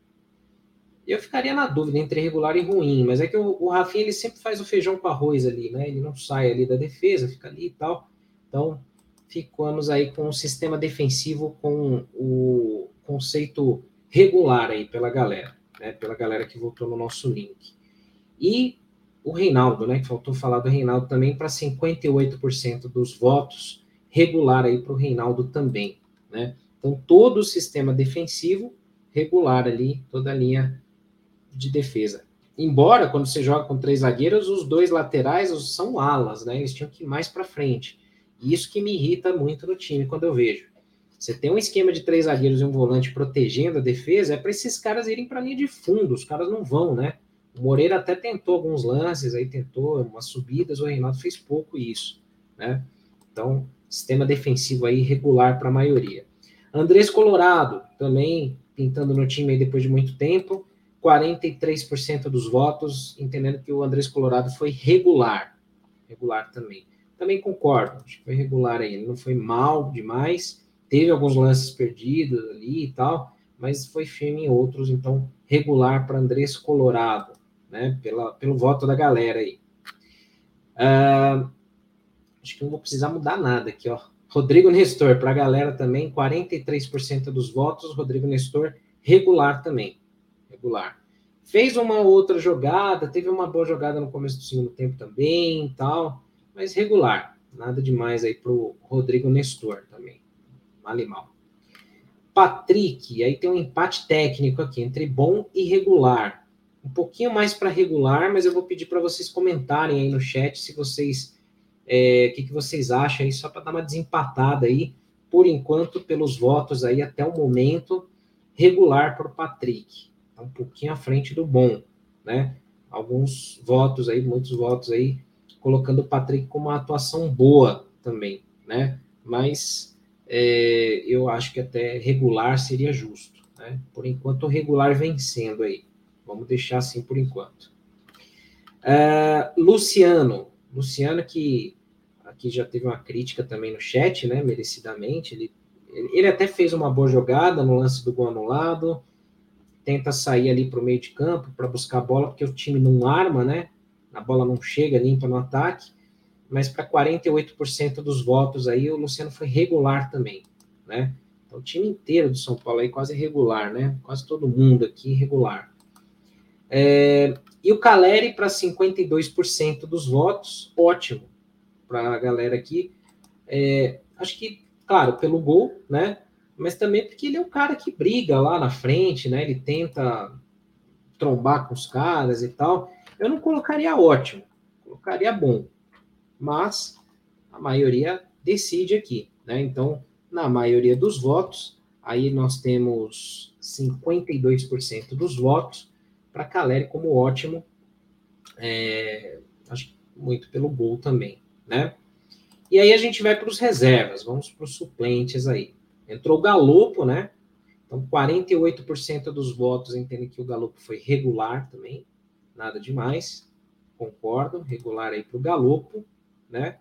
Eu ficaria na dúvida entre regular e ruim, mas é que o, o Rafinha ele sempre faz o feijão com arroz ali, né? Ele não sai ali da defesa, fica ali e tal. Então, ficamos aí com um sistema defensivo com o conceito regular aí pela galera, né? Pela galera que votou no nosso link. E o Reinaldo, né? Que faltou falar do Reinaldo também para 58% dos votos regular aí para o Reinaldo também, né? Então todo o sistema defensivo regular ali, toda a linha de defesa. Embora quando você joga com três zagueiros, os dois laterais são alas, né? Eles tinham que ir mais para frente. Isso que me irrita muito no time quando eu vejo. Você tem um esquema de três zagueiros e um volante protegendo a defesa, é para esses caras irem para a linha de fundo. Os caras não vão, né? O Moreira até tentou alguns lances, aí tentou umas subidas, o Reinaldo fez pouco isso, né? Então, sistema defensivo aí regular para a maioria. Andrés Colorado, também pintando no time aí depois de muito tempo, 43% dos votos, entendendo que o Andrés Colorado foi regular. Regular também. Também concordo, acho que foi regular aí. Não foi mal demais, teve alguns lances perdidos ali e tal, mas foi firme em outros, então regular para Andrés Colorado, né? Pela, pelo voto da galera aí. Uh, acho que não vou precisar mudar nada aqui, ó. Rodrigo Nestor, para a galera também, 43% dos votos, Rodrigo Nestor, regular também. Regular. fez uma outra jogada, teve uma boa jogada no começo do segundo tempo também, tal, mas regular. Nada demais aí pro Rodrigo Nestor também. Mal e mal. Patrick, aí tem um empate técnico aqui entre bom e regular. Um pouquinho mais para regular, mas eu vou pedir para vocês comentarem aí no chat se vocês é, o que, que vocês acham aí, só para dar uma desempatada aí, por enquanto, pelos votos aí até o momento, regular para o Patrick. Tá um pouquinho à frente do bom, né? Alguns votos aí, muitos votos aí, colocando o Patrick com uma atuação boa também, né? Mas é, eu acho que até regular seria justo, né? Por enquanto, o regular vencendo aí. Vamos deixar assim por enquanto. Uh, Luciano, Luciano que aqui já teve uma crítica também no chat, né? Merecidamente. Ele, ele até fez uma boa jogada no lance do gol anulado. Tenta sair ali para o meio de campo para buscar a bola, porque o time não arma, né? A bola não chega limpa no ataque. Mas para 48% dos votos aí, o Luciano foi regular também, né? Então, o time inteiro do São Paulo aí quase regular, né? Quase todo mundo aqui regular. É, e o Caleri para 52% dos votos, ótimo para a galera aqui. É, acho que, claro, pelo gol, né? Mas também porque ele é o cara que briga lá na frente, né? Ele tenta trombar com os caras e tal. Eu não colocaria ótimo, colocaria bom. Mas a maioria decide aqui, né? Então, na maioria dos votos, aí nós temos 52% dos votos para Caleri como ótimo. É, acho muito pelo gol também né? E aí a gente vai para os reservas, vamos para os suplentes aí. Entrou o Galopo, né? Então, 48% dos votos entendem que o Galopo foi regular também, nada demais, concordo, regular aí para o Galopo, né?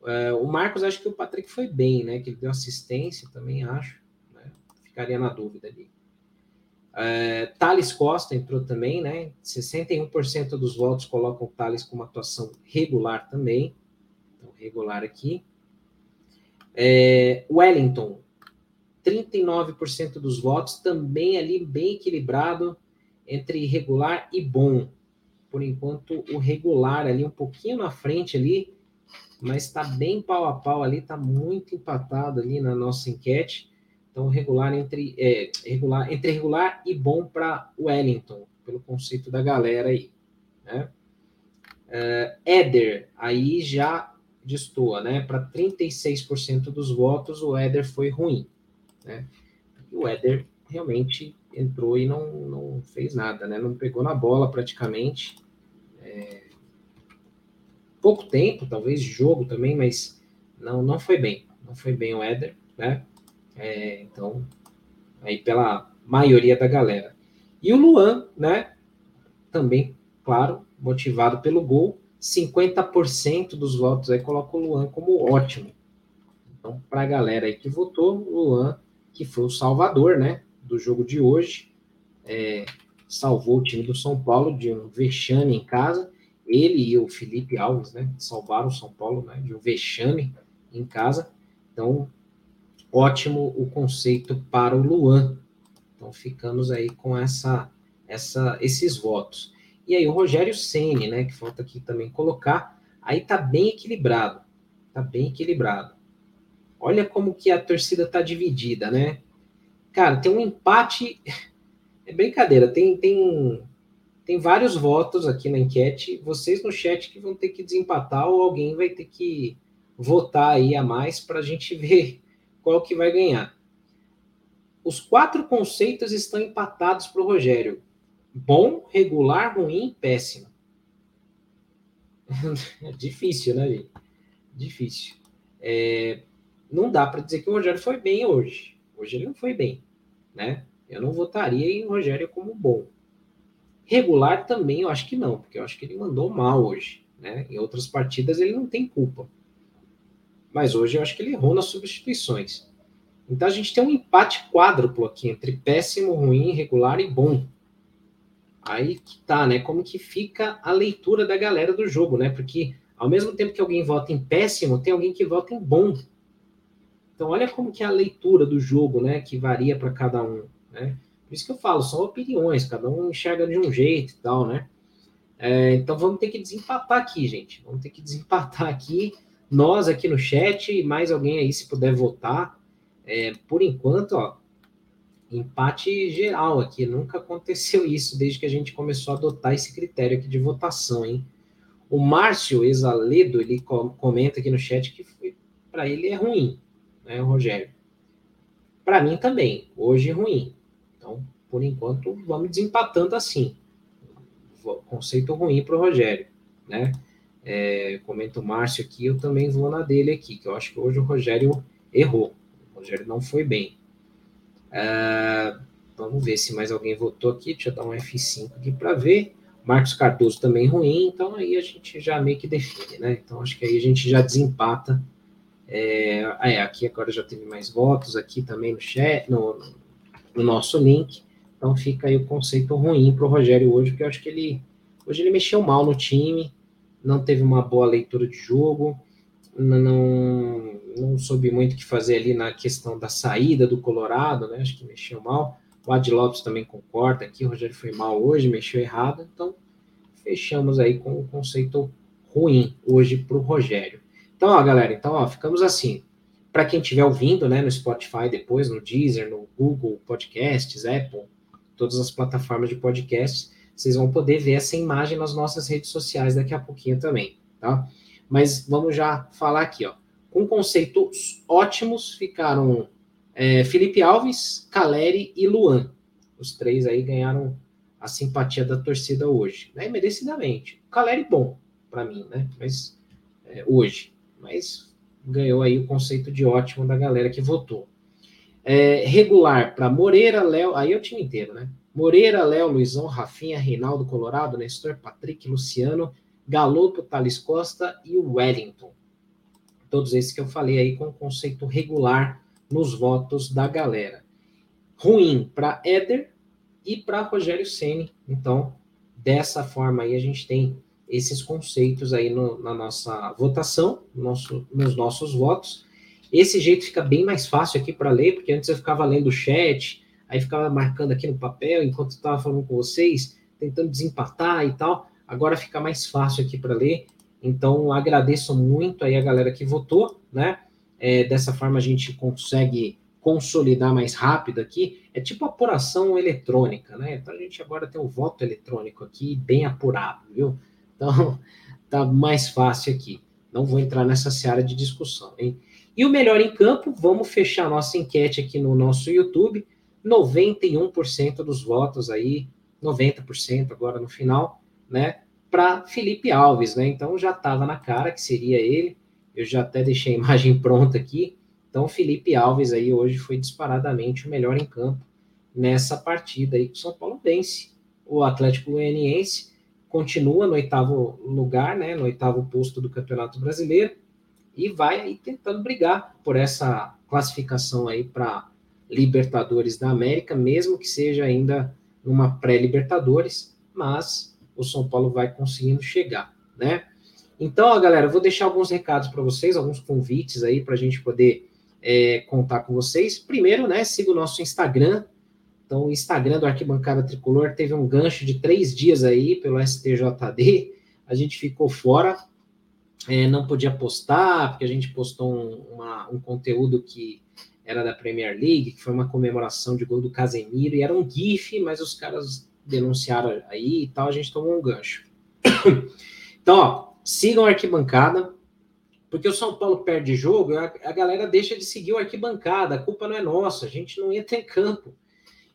Uh, o Marcos, acho que o Patrick foi bem, né? Que ele deu assistência também, acho. Né? Ficaria na dúvida ali. Uh, Thales Costa entrou também, né? 61% dos votos colocam o Thales com uma atuação regular também regular aqui. É, Wellington, 39% dos votos, também ali bem equilibrado entre regular e bom. Por enquanto, o regular ali um pouquinho na frente ali, mas está bem pau a pau ali, está muito empatado ali na nossa enquete. Então, regular entre, é, regular, entre regular e bom para Wellington, pelo conceito da galera aí. Né? Uh, Éder, aí já destoa, né? Para 36% dos votos, o Éder foi ruim, né? E o Éder realmente entrou e não, não fez nada, né? Não pegou na bola praticamente. É... Pouco tempo, talvez, de jogo também, mas não, não foi bem. Não foi bem o Éder, né? É, então, aí pela maioria da galera. E o Luan, né? Também, claro, motivado pelo gol, 50% dos votos aí colocam o Luan como ótimo. Então, para a galera aí que votou, o Luan, que foi o salvador, né, do jogo de hoje, é, salvou o time do São Paulo de um vexame em casa. Ele e o Felipe Alves, né, salvaram o São Paulo, né, de um vexame em casa. Então, ótimo o conceito para o Luan. Então, ficamos aí com essa, essa, esses votos. E aí o Rogério Ceni, né, que falta aqui também colocar, aí tá bem equilibrado. Tá bem equilibrado. Olha como que a torcida tá dividida, né? Cara, tem um empate. É brincadeira, tem, tem, tem vários votos aqui na enquete. Vocês no chat que vão ter que desempatar ou alguém vai ter que votar aí a mais para a gente ver qual que vai ganhar. Os quatro conceitos estão empatados para o Rogério bom, regular, ruim, péssimo. É difícil, né, gente? Difícil. É, não dá para dizer que o Rogério foi bem hoje. Hoje ele não foi bem, né? Eu não votaria em Rogério como bom. Regular também eu acho que não, porque eu acho que ele mandou mal hoje, né? Em outras partidas ele não tem culpa. Mas hoje eu acho que ele errou nas substituições. Então a gente tem um empate quádruplo aqui entre péssimo, ruim, regular e bom. Aí que tá, né? Como que fica a leitura da galera do jogo, né? Porque ao mesmo tempo que alguém vota em péssimo, tem alguém que vota em bom. Então olha como que é a leitura do jogo, né? Que varia para cada um, né? Por isso que eu falo, são opiniões, cada um enxerga de um jeito e tal, né? É, então vamos ter que desempatar aqui, gente. Vamos ter que desempatar aqui. Nós aqui no chat, e mais alguém aí, se puder votar. É, por enquanto, ó, empate geral aqui. Nunca aconteceu isso desde que a gente começou a adotar esse critério aqui de votação, hein? O Márcio Exaledo, ele comenta aqui no chat que para ele é ruim, né, Rogério? Para mim também, hoje ruim. Então, por enquanto, vamos desempatando assim. Conceito ruim para o Rogério, né? É, comenta o Márcio aqui, eu também vou na dele aqui, que eu acho que hoje o Rogério errou. O Rogério não foi bem. É, vamos ver se mais alguém votou aqui. Deixa eu dar um F5 aqui para ver. Marcos Cardoso também ruim, então aí a gente já meio que define, né? Então acho que aí a gente já desempata. É, é aqui agora já teve mais votos aqui também no chat, no, no nosso link. Então fica aí o conceito ruim para o Rogério hoje, porque eu acho que ele hoje ele mexeu mal no time, não teve uma boa leitura de jogo, não, não soube muito o que fazer ali na questão da saída do Colorado, né? Acho que mexeu mal. O Ad Lopes também concorda aqui, o Rogério foi mal hoje, mexeu errado, então fechamos aí com o conceito ruim hoje para o Rogério. Então, ó, galera, então, ó, ficamos assim. Para quem estiver ouvindo, né, no Spotify depois, no Deezer, no Google Podcasts, Apple, todas as plataformas de podcasts, vocês vão poder ver essa imagem nas nossas redes sociais daqui a pouquinho também, tá? Mas vamos já falar aqui, ó. Com conceitos ótimos ficaram é, Felipe Alves, Caleri e Luan. Os três aí ganharam a simpatia da torcida hoje, né? Merecidamente. Caleri bom para mim, né? Mas é, hoje, mas ganhou aí o conceito de ótimo da galera que votou. É, regular para Moreira, Léo, aí é o time inteiro, né? Moreira, Léo, Luizão, Rafinha, Reinaldo, Colorado, Nestor, Patrick, Luciano, Galopo, Thales Costa e o Wellington. Todos esses que eu falei aí com conceito regular nos votos da galera. Ruim para Éder e para Rogério Ceni. Então, dessa forma aí a gente tem esses conceitos aí no, na nossa votação, nosso, nos nossos votos. Esse jeito fica bem mais fácil aqui para ler, porque antes eu ficava lendo o chat, aí ficava marcando aqui no papel enquanto estava falando com vocês, tentando desempatar e tal. Agora fica mais fácil aqui para ler. Então agradeço muito aí a galera que votou, né? É, dessa forma a gente consegue consolidar mais rápido aqui. É tipo apuração eletrônica, né? Então a gente agora tem o voto eletrônico aqui bem apurado, viu? Então tá mais fácil aqui. Não vou entrar nessa seara de discussão, hein? E o melhor em campo, vamos fechar nossa enquete aqui no nosso YouTube. 91% dos votos aí, 90% agora no final, né? Para Felipe Alves, né? Então já estava na cara que seria ele. Eu já até deixei a imagem pronta aqui. Então, Felipe Alves aí hoje foi disparadamente o melhor em campo nessa partida aí que o São Paulo vence. O Atlético Goianiense continua no oitavo lugar, né, no oitavo posto do Campeonato Brasileiro e vai aí tentando brigar por essa classificação aí para Libertadores da América, mesmo que seja ainda numa pré-Libertadores, mas o São Paulo vai conseguindo chegar, né? Então, ó, galera, vou deixar alguns recados para vocês, alguns convites aí para a gente poder é, contar com vocês. Primeiro, né, siga o nosso Instagram. Então, o Instagram do Arquibancada Tricolor teve um gancho de três dias aí pelo STJD. A gente ficou fora, é, não podia postar, porque a gente postou um, uma, um conteúdo que era da Premier League, que foi uma comemoração de gol do Casemiro, e era um GIF, mas os caras denunciaram aí e tal, a gente tomou um gancho. Então, ó, sigam a arquibancada, porque o São Paulo perde jogo, a, a, galera deixa de seguir o arquibancada, a culpa não é nossa, a gente não ia ter campo.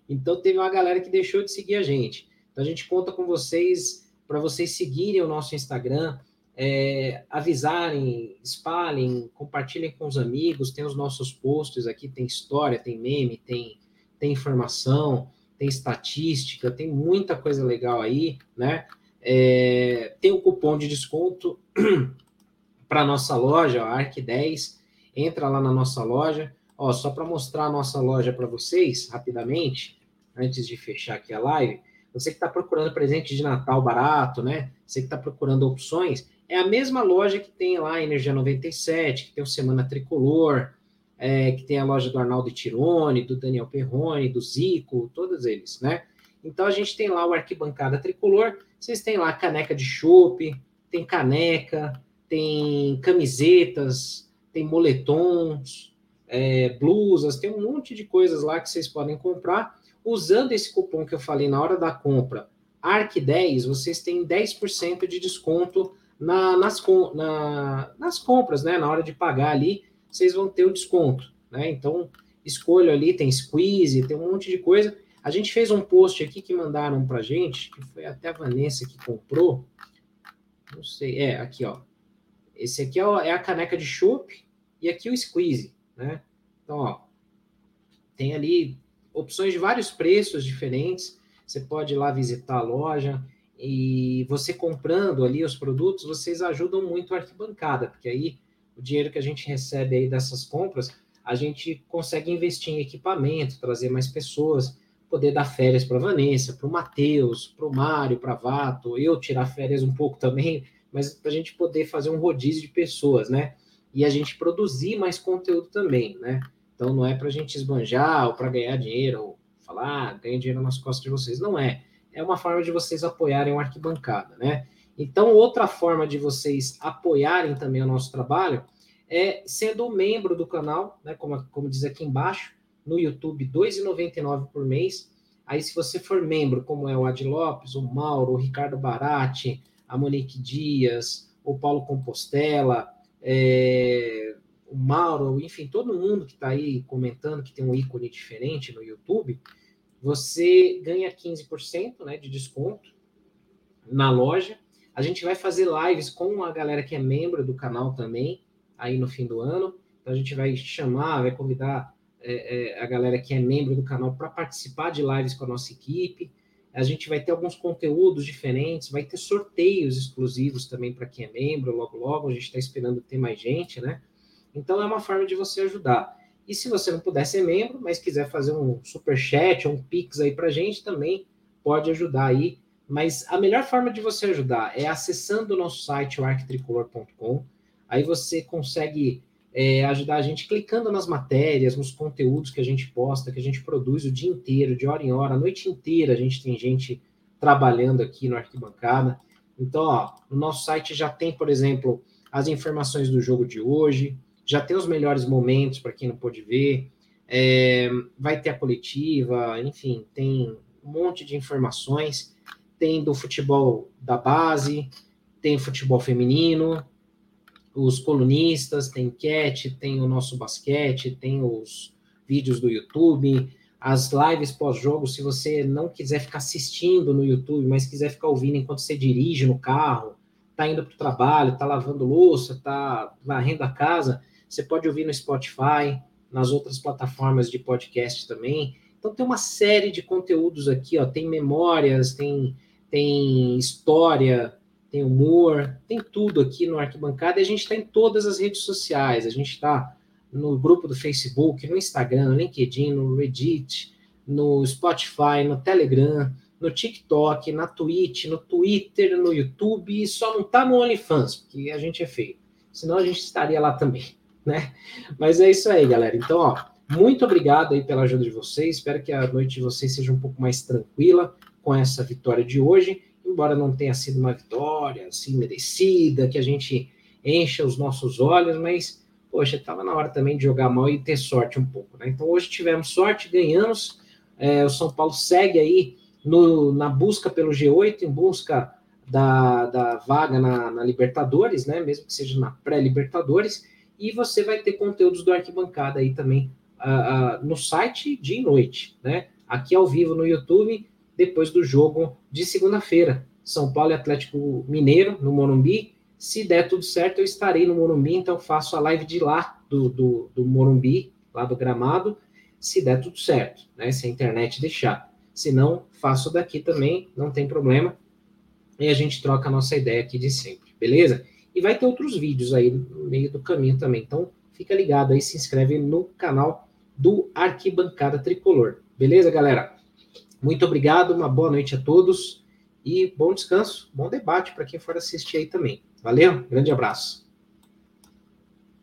Então teve uma galera que deixou de seguir a gente. Então a gente conta com vocês para vocês seguirem o nosso Instagram, é, avisarem, espalhem, compartilhem com os amigos, tem os nossos posts aqui, tem história, tem meme, tem, tem informação, tem estatística, tem muita coisa legal aí, né? É, tem o cupom de desconto para nossa loja, ARC10. Entra lá na nossa loja. Ó, só para mostrar a nossa loja para vocês, rapidamente, antes de fechar aqui a live. Você que está procurando presente de Natal barato, né? Você que está procurando opções, é a mesma loja que tem lá Energia 97, que tem o Semana Tricolor, é, que tem a loja do Arnaldo Tirone, do Daniel Perrone, do Zico, todos eles, né? Então a gente tem lá o Arquibancada Tricolor, vocês têm lá caneca de chopp, tem caneca, tem camisetas, tem moletons, é, blusas, tem um monte de coisas lá que vocês podem comprar. Usando esse cupom que eu falei na hora da compra, ARC10, vocês têm 10% de desconto na, nas, na, nas compras, né? Na hora de pagar ali, vocês vão ter o desconto, né? Então, escolho ali, tem squeeze, tem um monte de coisa. A gente fez um post aqui que mandaram para gente, que foi até a Vanessa que comprou. Não sei, é, aqui, ó. Esse aqui é a caneca de chopp e aqui o squeeze, né? Então, ó, tem ali opções de vários preços diferentes. Você pode ir lá visitar a loja e você comprando ali os produtos, vocês ajudam muito a arquibancada, porque aí o dinheiro que a gente recebe aí dessas compras, a gente consegue investir em equipamento, trazer mais pessoas, poder dar férias para Vanessa, para o Matheus, para o Mário, para Vato, eu tirar férias um pouco também, mas para a gente poder fazer um rodízio de pessoas, né? E a gente produzir mais conteúdo também, né? Então não é para a gente esbanjar ou para ganhar dinheiro, ou falar, ah, ganha dinheiro nas costas de vocês. Não é. É uma forma de vocês apoiarem o arquibancada, né? Então, outra forma de vocês apoiarem também o nosso trabalho é sendo membro do canal, né? Como, como diz aqui embaixo, no YouTube, R$ 2,99 por mês. Aí, se você for membro, como é o Ad Lopes, o Mauro, o Ricardo Barati, a Monique Dias, o Paulo Compostela, é, o Mauro, enfim, todo mundo que está aí comentando que tem um ícone diferente no YouTube, você ganha 15% né, de desconto na loja. A gente vai fazer lives com a galera que é membro do canal também, aí no fim do ano. Então a gente vai chamar, vai convidar é, é, a galera que é membro do canal para participar de lives com a nossa equipe. A gente vai ter alguns conteúdos diferentes, vai ter sorteios exclusivos também para quem é membro, logo logo. A gente está esperando ter mais gente, né? Então é uma forma de você ajudar. E se você não puder ser membro, mas quiser fazer um super chat ou um pix aí para gente, também pode ajudar aí. Mas a melhor forma de você ajudar é acessando o nosso site, o arquitricolor.com. Aí você consegue é, ajudar a gente clicando nas matérias, nos conteúdos que a gente posta, que a gente produz o dia inteiro, de hora em hora, a noite inteira a gente tem gente trabalhando aqui no Arquibancada. Então, ó, no nosso site já tem, por exemplo, as informações do jogo de hoje, já tem os melhores momentos para quem não pôde ver, é, vai ter a coletiva, enfim, tem um monte de informações. Tem do futebol da base, tem futebol feminino, os colunistas, tem enquete, tem o nosso basquete, tem os vídeos do YouTube, as lives pós-jogo, se você não quiser ficar assistindo no YouTube, mas quiser ficar ouvindo enquanto você dirige no carro, tá indo para o trabalho, tá lavando louça, tá varrendo a casa, você pode ouvir no Spotify, nas outras plataformas de podcast também. Então tem uma série de conteúdos aqui, ó, tem memórias, tem tem história, tem humor, tem tudo aqui no Arquibancada e a gente está em todas as redes sociais. A gente está no grupo do Facebook, no Instagram, no LinkedIn, no Reddit, no Spotify, no Telegram, no TikTok, na Twitch, no Twitter, no YouTube e só não está no OnlyFans, porque a gente é feio. Senão a gente estaria lá também né? Mas é isso aí, galera. Então, ó, muito obrigado aí pela ajuda de vocês. Espero que a noite de vocês seja um pouco mais tranquila com essa vitória de hoje, embora não tenha sido uma vitória assim merecida, que a gente encha os nossos olhos, mas poxa, estava na hora também de jogar mal e ter sorte um pouco, né? Então hoje tivemos sorte, ganhamos. É, o São Paulo segue aí no, na busca pelo G8, em busca da, da vaga na, na Libertadores, né? Mesmo que seja na pré-Libertadores e você vai ter conteúdos do Arquibancada aí também uh, uh, no site dia e noite, né? Aqui ao vivo no YouTube, depois do jogo de segunda-feira. São Paulo e Atlético Mineiro, no Morumbi. Se der tudo certo, eu estarei no Morumbi, então faço a live de lá, do, do, do Morumbi, lá do gramado, se der tudo certo, né? Se a internet deixar. Se não, faço daqui também, não tem problema. E a gente troca a nossa ideia aqui de sempre, beleza? E vai ter outros vídeos aí no meio do caminho também. Então, fica ligado aí, se inscreve no canal do Arquibancada Tricolor. Beleza, galera? Muito obrigado, uma boa noite a todos e bom descanso, bom debate para quem for assistir aí também. Valeu, grande abraço.